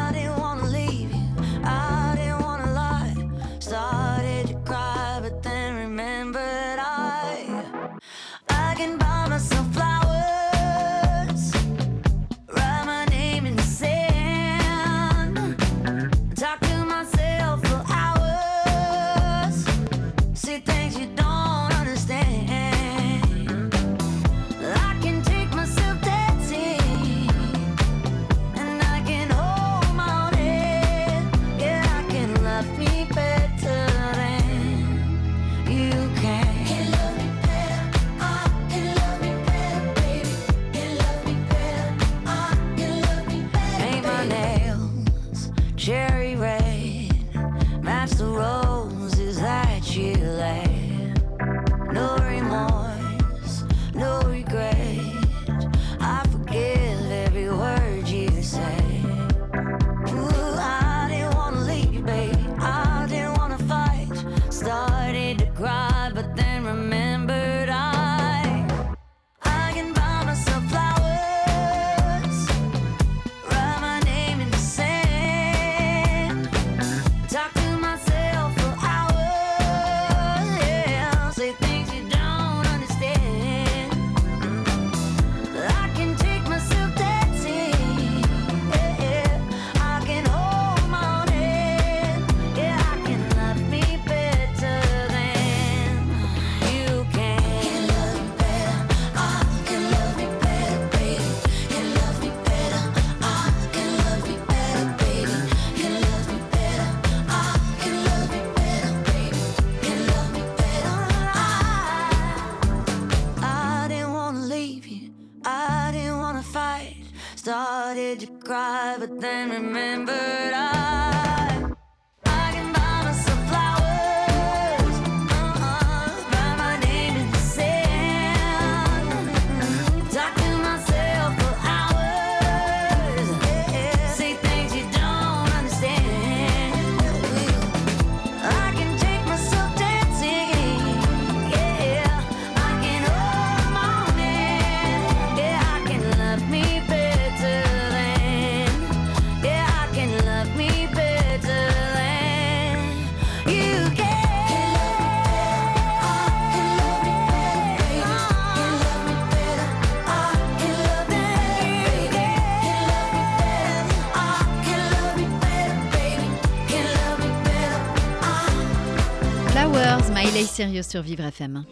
Sérieux sur Vivre FM.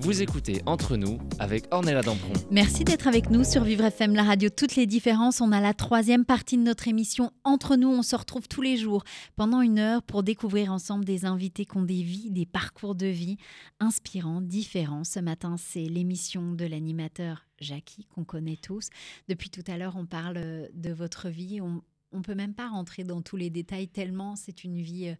Vous écoutez Entre nous avec Ornella Dampron.
Merci d'être avec nous sur Vivre FM, la radio Toutes les différences. On a la troisième partie de notre émission Entre nous. On se retrouve tous les jours pendant une heure pour découvrir ensemble des invités qui ont des vies, des parcours de vie inspirants, différents. Ce matin, c'est l'émission de l'animateur Jackie qu'on connaît tous. Depuis tout à l'heure, on parle euh, de votre vie. On ne peut même pas rentrer dans tous les détails tellement c'est une vie euh,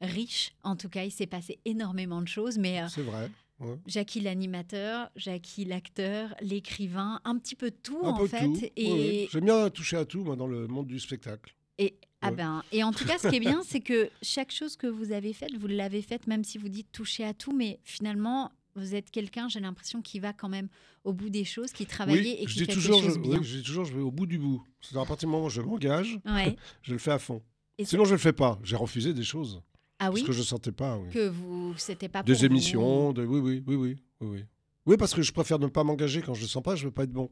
riche. En tout cas, il s'est passé énormément de choses. Mais euh,
C'est vrai. ouais.
Jackie l'animateur, Jackie l'acteur, l'écrivain, un petit peu tout
Un
en
peu
fait.
tout.
Et.
J'aime bien toucher à tout, moi, dans le monde du spectacle.
et, ah ben, et en tout cas, ce qui est bien, c'est que chaque chose que vous avez faite, vous l'avez faite, même si vous dites toucher à tout, mais finalement, vous êtes quelqu'un, j'ai l'impression, qui va quand même au bout des choses, qui travaille
oui,
et
je
qui
dis
fait
toujours,
des choses
je,
bien.
je dis toujours, je vais au bout du bout. C'est à partir du moment où je m'engage, je le fais à fond.
Et
Sinon, je le fais pas. J'ai refusé des choses
Ah oui,
parce que je sentais pas. Oui.
que vous, c'était pas pour
Des
vous.
émissions, de... oui, oui, oui, oui, oui, oui. Parce que je préfère ne pas m'engager quand je le sens pas. Je veux pas être bon.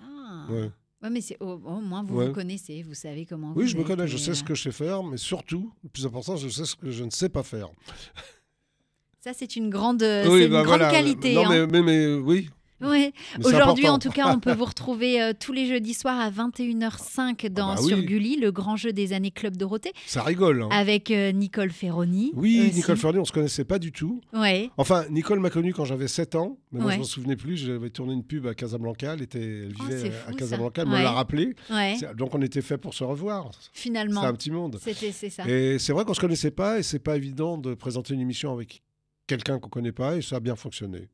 Ah.
Ouais.
Ouais, mais c'est au, au moins vous
Ouais.
vous connaissez, vous savez comment.
Oui,
vous
je me connais. Je sais ce
euh,
que je sais faire, mais surtout, le plus important, je sais ce que je ne sais pas faire.
Ça, c'est une grande, une
bah
grande
voilà.
qualité.
Non,
hein.
mais, mais, mais oui.
Ouais.
C'est
Aujourd'hui, en tout cas, on peut vous retrouver euh, tous les jeudis soirs à 21h05 dans,
bah
sur
oui.
Gulli, le grand jeu des années Club Dorothée,
Ça rigole. hein.
avec euh, Nicole Ferroni.
Oui,
aussi.
Nicole Ferroni, on se connaissait pas du tout.
Ouais.
Enfin, Nicole m'a connu quand j'avais 7 ans, mais moi
Ouais.
je m'en souvenais plus. J'avais tourné une pub à Casablanca, elle, était, elle
Oh,
vivait
c'est
à Casablanca, elle me
Ouais.
l'a rappelé.
Ouais.
C'est- Donc on était fait pour se revoir. C'est
Finalement,
un petit monde.
c'était c'est ça.
Et c'est vrai qu'on se connaissait pas et c'est pas évident de présenter une émission avec quelqu'un qu'on connaît pas et ça a bien fonctionné.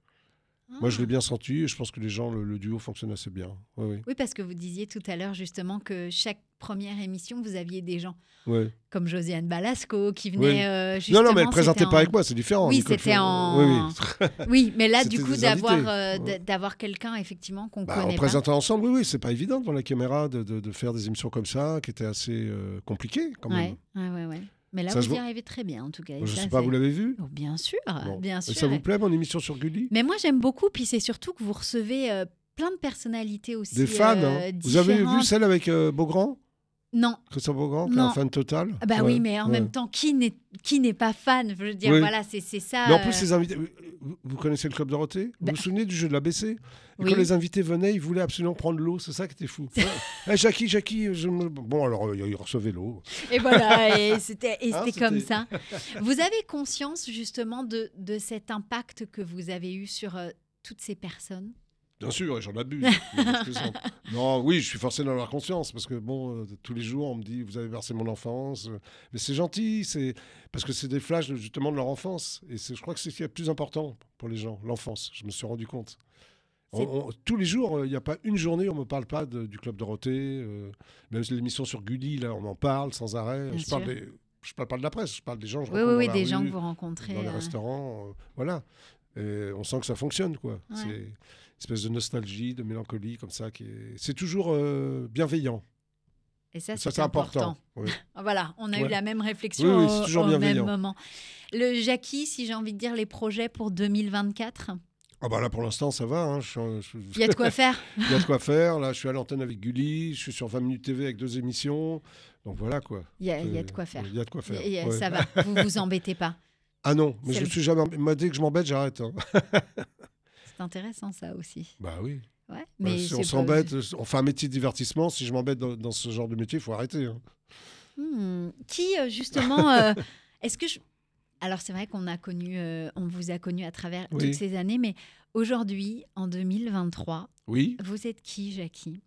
Moi je
Ah.
l'ai bien senti et je pense que les gens, le, le duo fonctionne assez bien. Oui, oui.
Oui, parce que vous disiez tout à l'heure justement que chaque première émission, vous aviez des gens
Ouais.
comme Josiane Balasco qui venaient
Oui.
euh,
Non,
justement.
non, mais elle présentait
c'était
pas
en-
avec moi, c'est différent.
Oui, c'était en-
Oui, oui.
Oui, mais là, du coup, d'avoir euh,
Ouais.
d'avoir quelqu'un effectivement qu'on
Bah,
connaît
en
pas.
présentant ensemble, oui, oui, c'est pas évident devant la caméra de, de- de faire des émissions comme ça, qui étaient assez euh, compliquées quand même.
Ouais, ouais, ouais, ouais. Mais là,
Ça
vous y arrivez très bien, en tout cas.
Je
ça,
sais pas, vous l'avez vu?
Oh, bien sûr,
Bon.
bien sûr.
ça vous plaît mon émission sur Gulli?
Mais moi, j'aime beaucoup. Puis c'est surtout que vous recevez euh, plein de personnalités aussi.
Des fans.
euh,
hein. Vous avez vu celle avec euh, Beaugrand?
Non.
Christophe Beaugrand, qui est un fan total
Ah Bah
Ouais,
oui, mais en
ouais.
même temps, qui n'est qui n'est pas fan? Je veux dire,
Oui.
voilà, c'est c'est ça.
Mais en
euh,
plus, les invités. Vous, vous connaissez le Club Dorothée? Vous
Bah-
vous souvenez du jeu de l'ABC Et
Oui.
quand les invités venaient, ils voulaient absolument prendre l'eau. C'est ça qui était fou. Eh, Jackie, Jackie. je me- Bon, alors, euh, ils recevaient l'eau.
Et voilà, et c'était et
Hein,
c'était comme
c'était-
ça. Vous avez conscience justement de, de cet impact que vous avez eu sur euh, toutes ces personnes?
Bien sûr, et j'en abuse. plaisante. non, oui, je suis forcé d'en avoir conscience parce que bon, euh, tous les jours, on me dit, vous avez versé mon enfance. euh, Mais c'est gentil, c'est parce que c'est des flashs justement de leur enfance. Et je crois que c'est ce qui est le plus important pour les gens, l'enfance. Je me suis rendu compte. On-
C'est-
on- tous les jours, euh, il n'y a pas une journée où on ne me parle pas de- du Club Dorothée. euh, même l'émission sur Gulli, là, on en parle sans arrêt. Je parle
sûr.
des- je parle pas de la presse, je parle des gens. que je
Oui,
rencontre
oui, des gens que vous rencontrez.
dans les
euh,
restaurants, voilà. Et on sent que ça fonctionne, quoi.
Ouais.
Espèce de nostalgie, de mélancolie, comme ça. qui est... C'est toujours euh, bienveillant.
Et ça, c'est important.
important. oui.
Voilà, on a eu la même réflexion
Oui, oui,
au- au, même moment. Le Jackie, si j'ai envie de dire les projets pour 2024,
Ah bah là, pour l'instant, ça va. hein. Je suis- je-
il y a de quoi faire.
Il y a de quoi faire. Là, je suis à l'antenne avec Gulli. Je suis sur 20 minutes TV avec deux émissions. Donc voilà, quoi.
Il y a, il y a
Euh,
de quoi faire.
Il y a de quoi faire.
A-
ouais.
Ça va, vous vous embêtez pas.
Ah non, mais je
le-
suis jamais. Moi, dès que je m'embête, j'arrête. hein.
C'est intéressant ça aussi.
Bah oui.
Ouais,
Bah,
mais
si on s'embête, on fait un métier de divertissement. Si je m'embête dans, dans ce genre de métier, il faut arrêter. hein.
Hmm, Qui euh, justement euh, Est-ce que je... alors c'est vrai qu'on a connu, euh, on vous a connu à travers
Oui.
toutes ces années, mais aujourd'hui, en 2023,
Oui.
vous êtes qui, Jackie?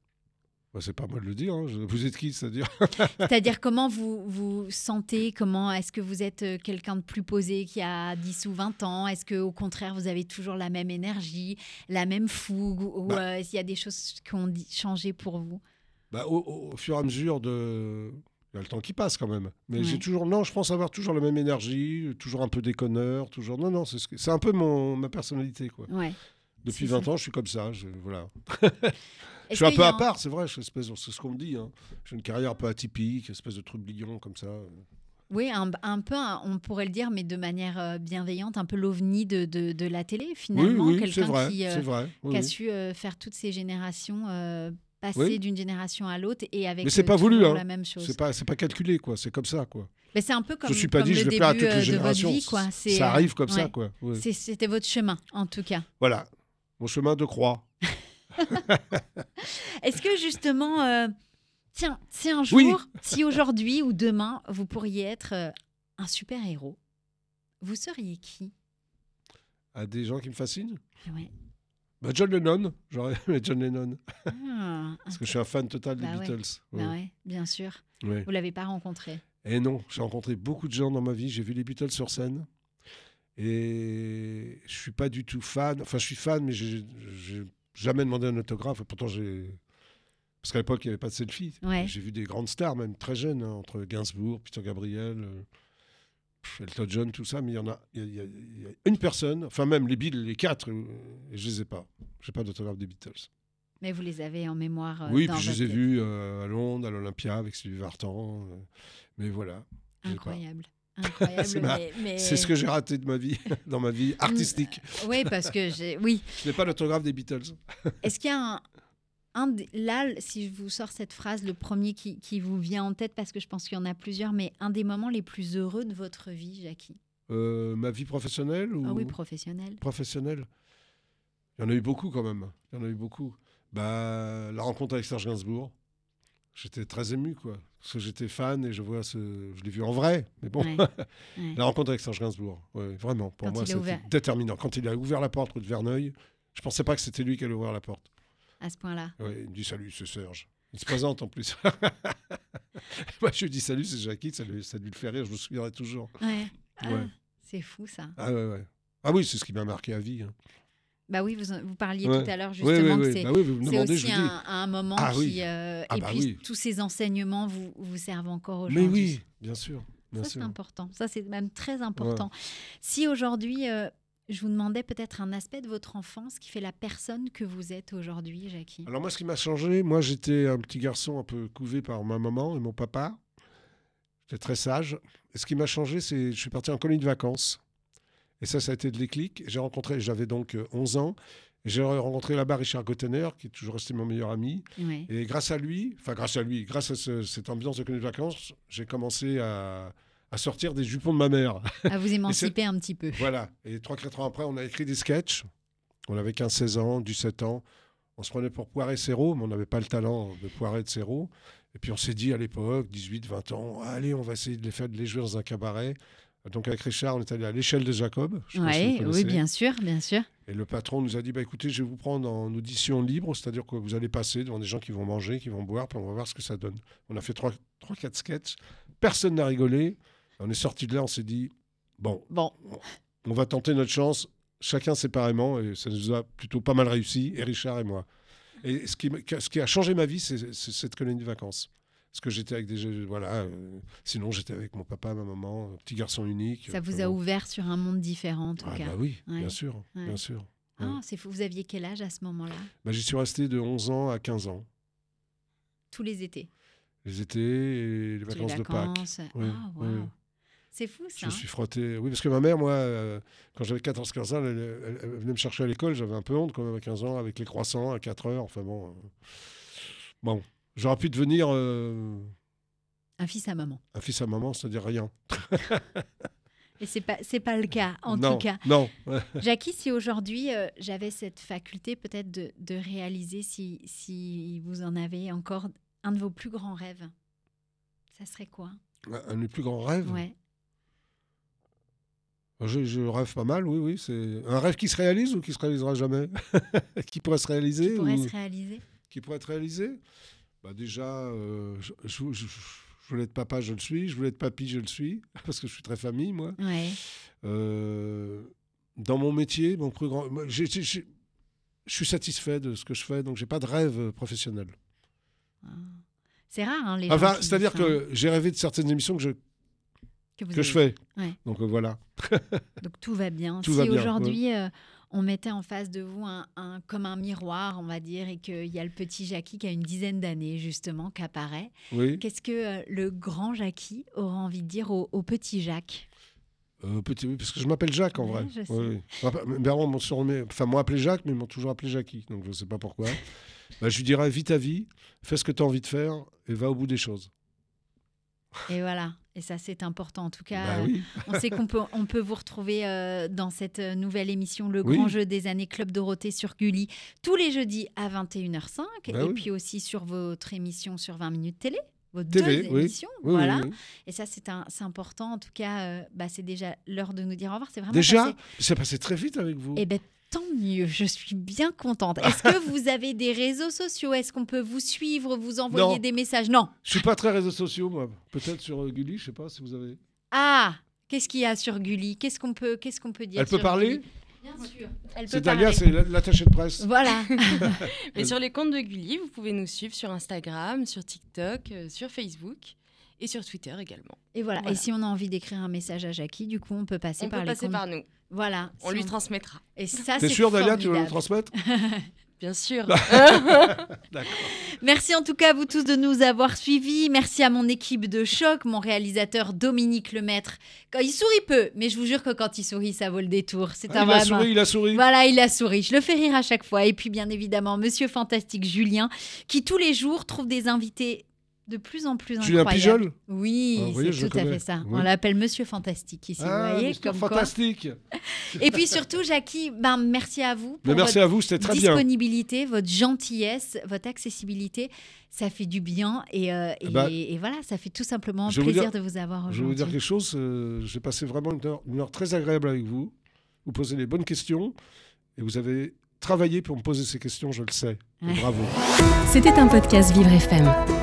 Bah, c'est pas moi de le dire. hein. Vous êtes qui, c'est-à-dire
C'est-à-dire comment vous vous sentez Comment est-ce que vous êtes euh, quelqu'un de plus posé qui a 10 ou 20 ans? Est-ce que au contraire vous avez toujours la même énergie, la même fougue ou
Bah.
euh, s'il y a des choses qui ont changé pour vous?
Bah, au, au- fur et à mesure de. Il y a le temps qui passe quand même. Mais
Ouais.
j'ai toujours. Non, je pense avoir toujours la même énergie, toujours un peu déconneur, toujours. Non, non, c'est ce un peu mon, ma personnalité, quoi.
Ouais.
Depuis
C'est
20
ça.
ans, je suis comme ça. Je, voilà. Je suis un peu
a
à part, c'est vrai. C'est ce qu'on me dit. hein. J'ai une carrière un peu atypique, espèce de trublion comme ça.
Oui, un, un peu, un- on pourrait le dire, mais de manière euh, bienveillante, un peu l'ovni de, de, de la télé,
Oui,
finalement.
oui, c'est
Quelqu'un qui, euh,
vrai. oui,
qui a
oui.
su euh, faire toutes ces générations, euh, passer
Oui.
d'une génération à l'autre et avec
Mais c'est
euh,
pas voulu, hein.
la même chose.
C'est pas, c'est pas calculé, quoi. C'est comme ça, quoi.
Mais c'est un peu comme,
je suis pas
comme
dit,
le
je vais
début
plaire à toutes
euh,
les générations.
vie. Quoi.
Ça
euh,
arrive comme
ouais.
ça, quoi. oui.
C'était votre chemin, en tout cas.
Voilà. Mon chemin de croix.
Est-ce que justement, euh, tiens, si un jour,
Oui.
si aujourd'hui ou demain, vous pourriez être euh, un super-héros, vous seriez qui?
À des gens qui me fascinent?
Ouais.
Bah, John Lennon. J'aurais aimé John Lennon.
Ah,
Parce que je suis un fan total des
Bah ouais.
Beatles.
bah
Ouais.
bien sûr. Vous l'avez pas rencontré?
Et non, j'ai rencontré beaucoup de gens dans ma vie. J'ai vu les Beatles sur scène. Et je suis pas du tout fan. Enfin, je suis fan, mais j'ai jamais demandé un autographe. Et pourtant, j'ai. Parce qu'à l'époque, il n'y avait pas de selfie.
Ouais.
J'ai vu des grandes stars, même très jeunes, hein, entre Gainsbourg, Peter Gabriel, euh, pff, Elton John, tout ça. Mais il y en a, il y a- il y a- il y a une personne, enfin même les Beatles, les quatre, euh, et je les ai pas. J'ai pas d'autographe des Beatles.
Mais vous les avez en mémoire. euh,
oui,
dans
puis je les ai vus à Londres, à l'Olympia, avec Sylvie Vartan. mais voilà.
Incroyable.
C'est ma-
mais,
ce que j'ai raté de ma vie, dans ma vie artistique.
Oui, parce que j'ai. Oui.
Je n'ai pas l'autographe des Beatles.
Est-ce qu'il y a un. un là, si je vous sors cette phrase, le premier qui, qui vous vient en tête, parce que je pense qu'il y en a plusieurs, mais un des moments les plus heureux de votre vie, Jackie?
Euh, ma vie professionnelle ou
Ah oui, professionnel.
professionnelle Il y en a eu beaucoup quand même. Il y en a eu beaucoup. Bah, la rencontre avec Serge Gainsbourg, j'étais très ému, quoi. Parce que j'étais fan et je vois ce... Je l'ai vu en vrai, mais bon.
Ouais, ouais.
La rencontre avec Serge Gainsbourg, ouais, vraiment, pour
Quand
moi, c'était
ouvert.
déterminant. Quand il a ouvert la porte rue de Verneuil, je pensais pas que c'était lui qui allait ouvrir la porte.
À ce point-là.
Ouais, il me dit salut, c'est Serge. Il se présente en plus. Moi, je lui dis salut, c'est Jackie, ça lui, ça lui le fait rire, je me souviendrai toujours.
Ouais. Ah. C'est fou ça.
Ah ouais, ouais. Ah oui, c'est ce qui m'a marqué à vie. hein.
Bah oui, vous, vous parliez
Ouais.
tout à l'heure justement
oui,
que
oui.
c'est
Bah oui, vous me
c'est
demandez,
aussi
dis.
un, un moment
Ah
qui. euh,
Ah
et
bah
puis tous ces enseignements vous, vous servent encore
Mais
aujourd'hui.
oui, bien sûr. Bien
Ça, c'est important. Ça, c'est même très important. Si aujourd'hui, euh, je vous demandais peut-être un aspect de votre enfance qui fait la personne que vous êtes aujourd'hui, Jackie.
Alors moi, ce qui m'a changé, moi j'étais un petit garçon un peu couvé par ma maman et mon papa. J'étais très sage. Et ce qui m'a changé, c'est je suis parti en colonie de vacances. Et ça, ça a été de l'éclic. J'ai rencontré, j'avais donc euh, 11 ans. Et J'ai rencontré là-bas Richard Gottener, qui est toujours resté mon meilleur ami. Et grâce à lui, enfin grâce à lui, grâce à ce- cette ambiance de colonie de vacances, j'ai commencé à, à sortir des jupons de ma mère.
À vous émanciper un petit peu.
Voilà. Et 3-4 ans après, on a écrit des sketchs. On avait 15-16 ans, 17 ans. On se prenait pour Poiret Serrault, mais on n'avait pas le talent de Poiret et de Serrault. Et puis on s'est dit à l'époque, 18-20 ans, allez, on va essayer de les faire de les jouer dans un cabaret. Donc avec Richard, on est allé à l'échelle de Jacob.
Ouais, oui, bien sûr, bien sûr.
Et le patron nous a dit, bah, écoutez, je vais vous prendre en audition libre, c'est-à-dire que vous allez passer devant des gens qui vont manger, qui vont boire, puis on va voir ce que ça donne. On a fait 3-4 sketchs, personne n'a rigolé. On est sorti de là, on s'est dit, bon,
Bon,
on va tenter notre chance, chacun séparément, et ça nous a plutôt pas mal réussi, et Richard et moi. Et ce qui, ce qui a changé ma vie, c'est cette colonie de vacances. Parce que j'étais avec des voilà. euh, sinon, j'étais avec mon papa, ma maman, un petit garçon unique.
ça vous a
bon.
ouvert sur un monde différent en tout
Ah,
cas.
bah oui,
Ouais.
bien sûr,
Ouais.
bien sûr.
Ah, c'est fou. Vous aviez quel âge à ce moment-là?
Bah, J'y suis resté de 11 ans à 15 ans.
Tous les étés.
Les étés et les vacances de Pâques.
Ah,
oui.
C'est fou
Je
ça.
me suis frotté. Oui, parce que ma mère, moi, euh, quand j'avais 14-15 ans, elle, elle- elle venait me chercher à l'école. J'avais un peu honte quand même à 15 ans, avec les croissants à 4 heures. Enfin bon. euh, Bon, j'aurais pu devenir euh,
Un fils à maman.
un fils à maman, c'est-à-dire rien.
Et c'est pas c'est pas le cas en
non,
tout cas.
Non.
Jackie, si aujourd'hui euh, j'avais cette faculté peut-être de, de réaliser si, si vous en avez encore un de vos plus grands rêves, ça serait quoi?
Un de mes plus grands rêves?
Ouais.
Je, je rêve pas mal, oui, oui. C'est un rêve qui se réalise ou qui se réalisera jamais? Qui pourrait se réaliser
Qui pourrait
ou-
se réaliser?
qui pourrait être réalisé? Bah déjà, euh, je, je- je- je voulais être papa, je le suis. Je voulais être papy, je le suis. Parce que je suis très famille, moi.
Ouais.
Euh, dans mon métier, mon plus grand. moi, je suis satisfait de ce que je fais, donc j'ai pas de rêve euh, professionnel.
C'est rare, hein, les gens
Enfin, c'est-à-dire que j'ai rêvé de certaines émissions que je,
que,
je fais.
Ouais.
Donc euh, voilà.
Donc tout va bien.
Tout
si aujourd'hui euh, on mettait en face de vous un, un- comme un miroir, on va dire, et qu'il y a le petit Jackie qui a une dizaine d'années justement qui apparaît,
Oui.
qu'est-ce que euh, le grand Jackie aura envie de dire au, au petit Jacques?
Euh, petit, oui, parce que je m'appelle Jacques en
Ouais,
vrai.
je sais.
Oui. Enfin, m'ont surnommé- enfin, m'ont appelé Jacques, mais ils m'ont toujours appelé Jackie. Donc je ne sais pas pourquoi. Bah, je lui dirais vis ta vie, fais ce que tu as envie de faire et va au bout des choses.
Et voilà. Et ça, c'est important. En tout cas,
Bah
euh,
oui.
on sait qu'on peut, on peut vous retrouver euh, dans cette euh, nouvelle émission, Le
Oui.
Grand Jeu des années Club Dorothée sur Gulli, tous les jeudis à 21h05.
Bah
et
oui.
puis aussi sur votre émission sur 20 minutes télé. Vos
TV,
deux
oui.
émissions.
Oui, oui,
voilà.
oui.
Et ça, c'est important. En tout cas, euh, bah, c'est déjà l'heure de nous dire au revoir. C'est vraiment
Déjà,
passé.
c'est passé très vite avec vous.
Eh ben, tant mieux. Je suis bien contente. Est-ce que vous avez des réseaux sociaux? Est-ce qu'on peut vous suivre, vous envoyer
Non.
des messages? Non.
Je suis pas très réseaux sociaux, moi. Peut-être sur euh, Gulli, je sais pas si vous avez.
Ah Qu'est-ce qu'il y a sur Gulli? Qu'est-ce qu'on peut, qu'est-ce qu'on peut dire
Elle peut parler?
Gulli? Bien sûr. Peut
C'est l'attaché de presse.
Voilà.
Mais sur les comptes de Gulli, vous pouvez nous suivre sur Instagram, sur TikTok, euh, sur Facebook et sur Twitter également.
Et voilà.
Voilà.
Et si on a envie d'écrire un message à Jackie, du coup, on peut passer
On
par
peut
les
passer
comptes-
par nous.
Voilà.
On
Si
lui transmettra.
Et ça,
T'es
c'est
sûr, Dalia, tu veux le transmettre
Bien sûr.
D'accord.
Merci en tout cas à vous tous de nous avoir suivis. Merci à mon équipe de choc, mon réalisateur Dominique Lemaître. Il sourit peu, mais je vous jure que quand il sourit, ça vaut le détour. C'est
Ah,
un
il a souri, il a souri.
Voilà, il a souri. Je le fais rire à chaque fois. Et puis, bien évidemment, Monsieur Fantastique Julien, qui tous les jours trouve des invités de plus en plus
Julien
incroyables.
Pijol
Oui,
Ah, je
c'est tout à fait ça.
Oui.
On l'appelle Monsieur Fantastique ici.
Ah,
vous voyez, comme quoi.
fantastique.
Et puis surtout, Jackie, ben, merci à vous pour
merci
votre
à vous, c'était très bien.
disponibilité, votre gentillesse, votre accessibilité. Ça fait du bien. Et, euh, et,
Eh ben,
et voilà, ça fait tout simplement
vous
plaisir
dire-
de vous avoir
Je vais vous dire
aujourd'hui.
quelque chose. euh, J'ai passé vraiment une heure, une heure très agréable avec vous. Vous posez les bonnes questions et vous avez travaillé pour me poser ces questions, je le sais.
Ouais.
Bravo.
C'était un podcast Vivre FM.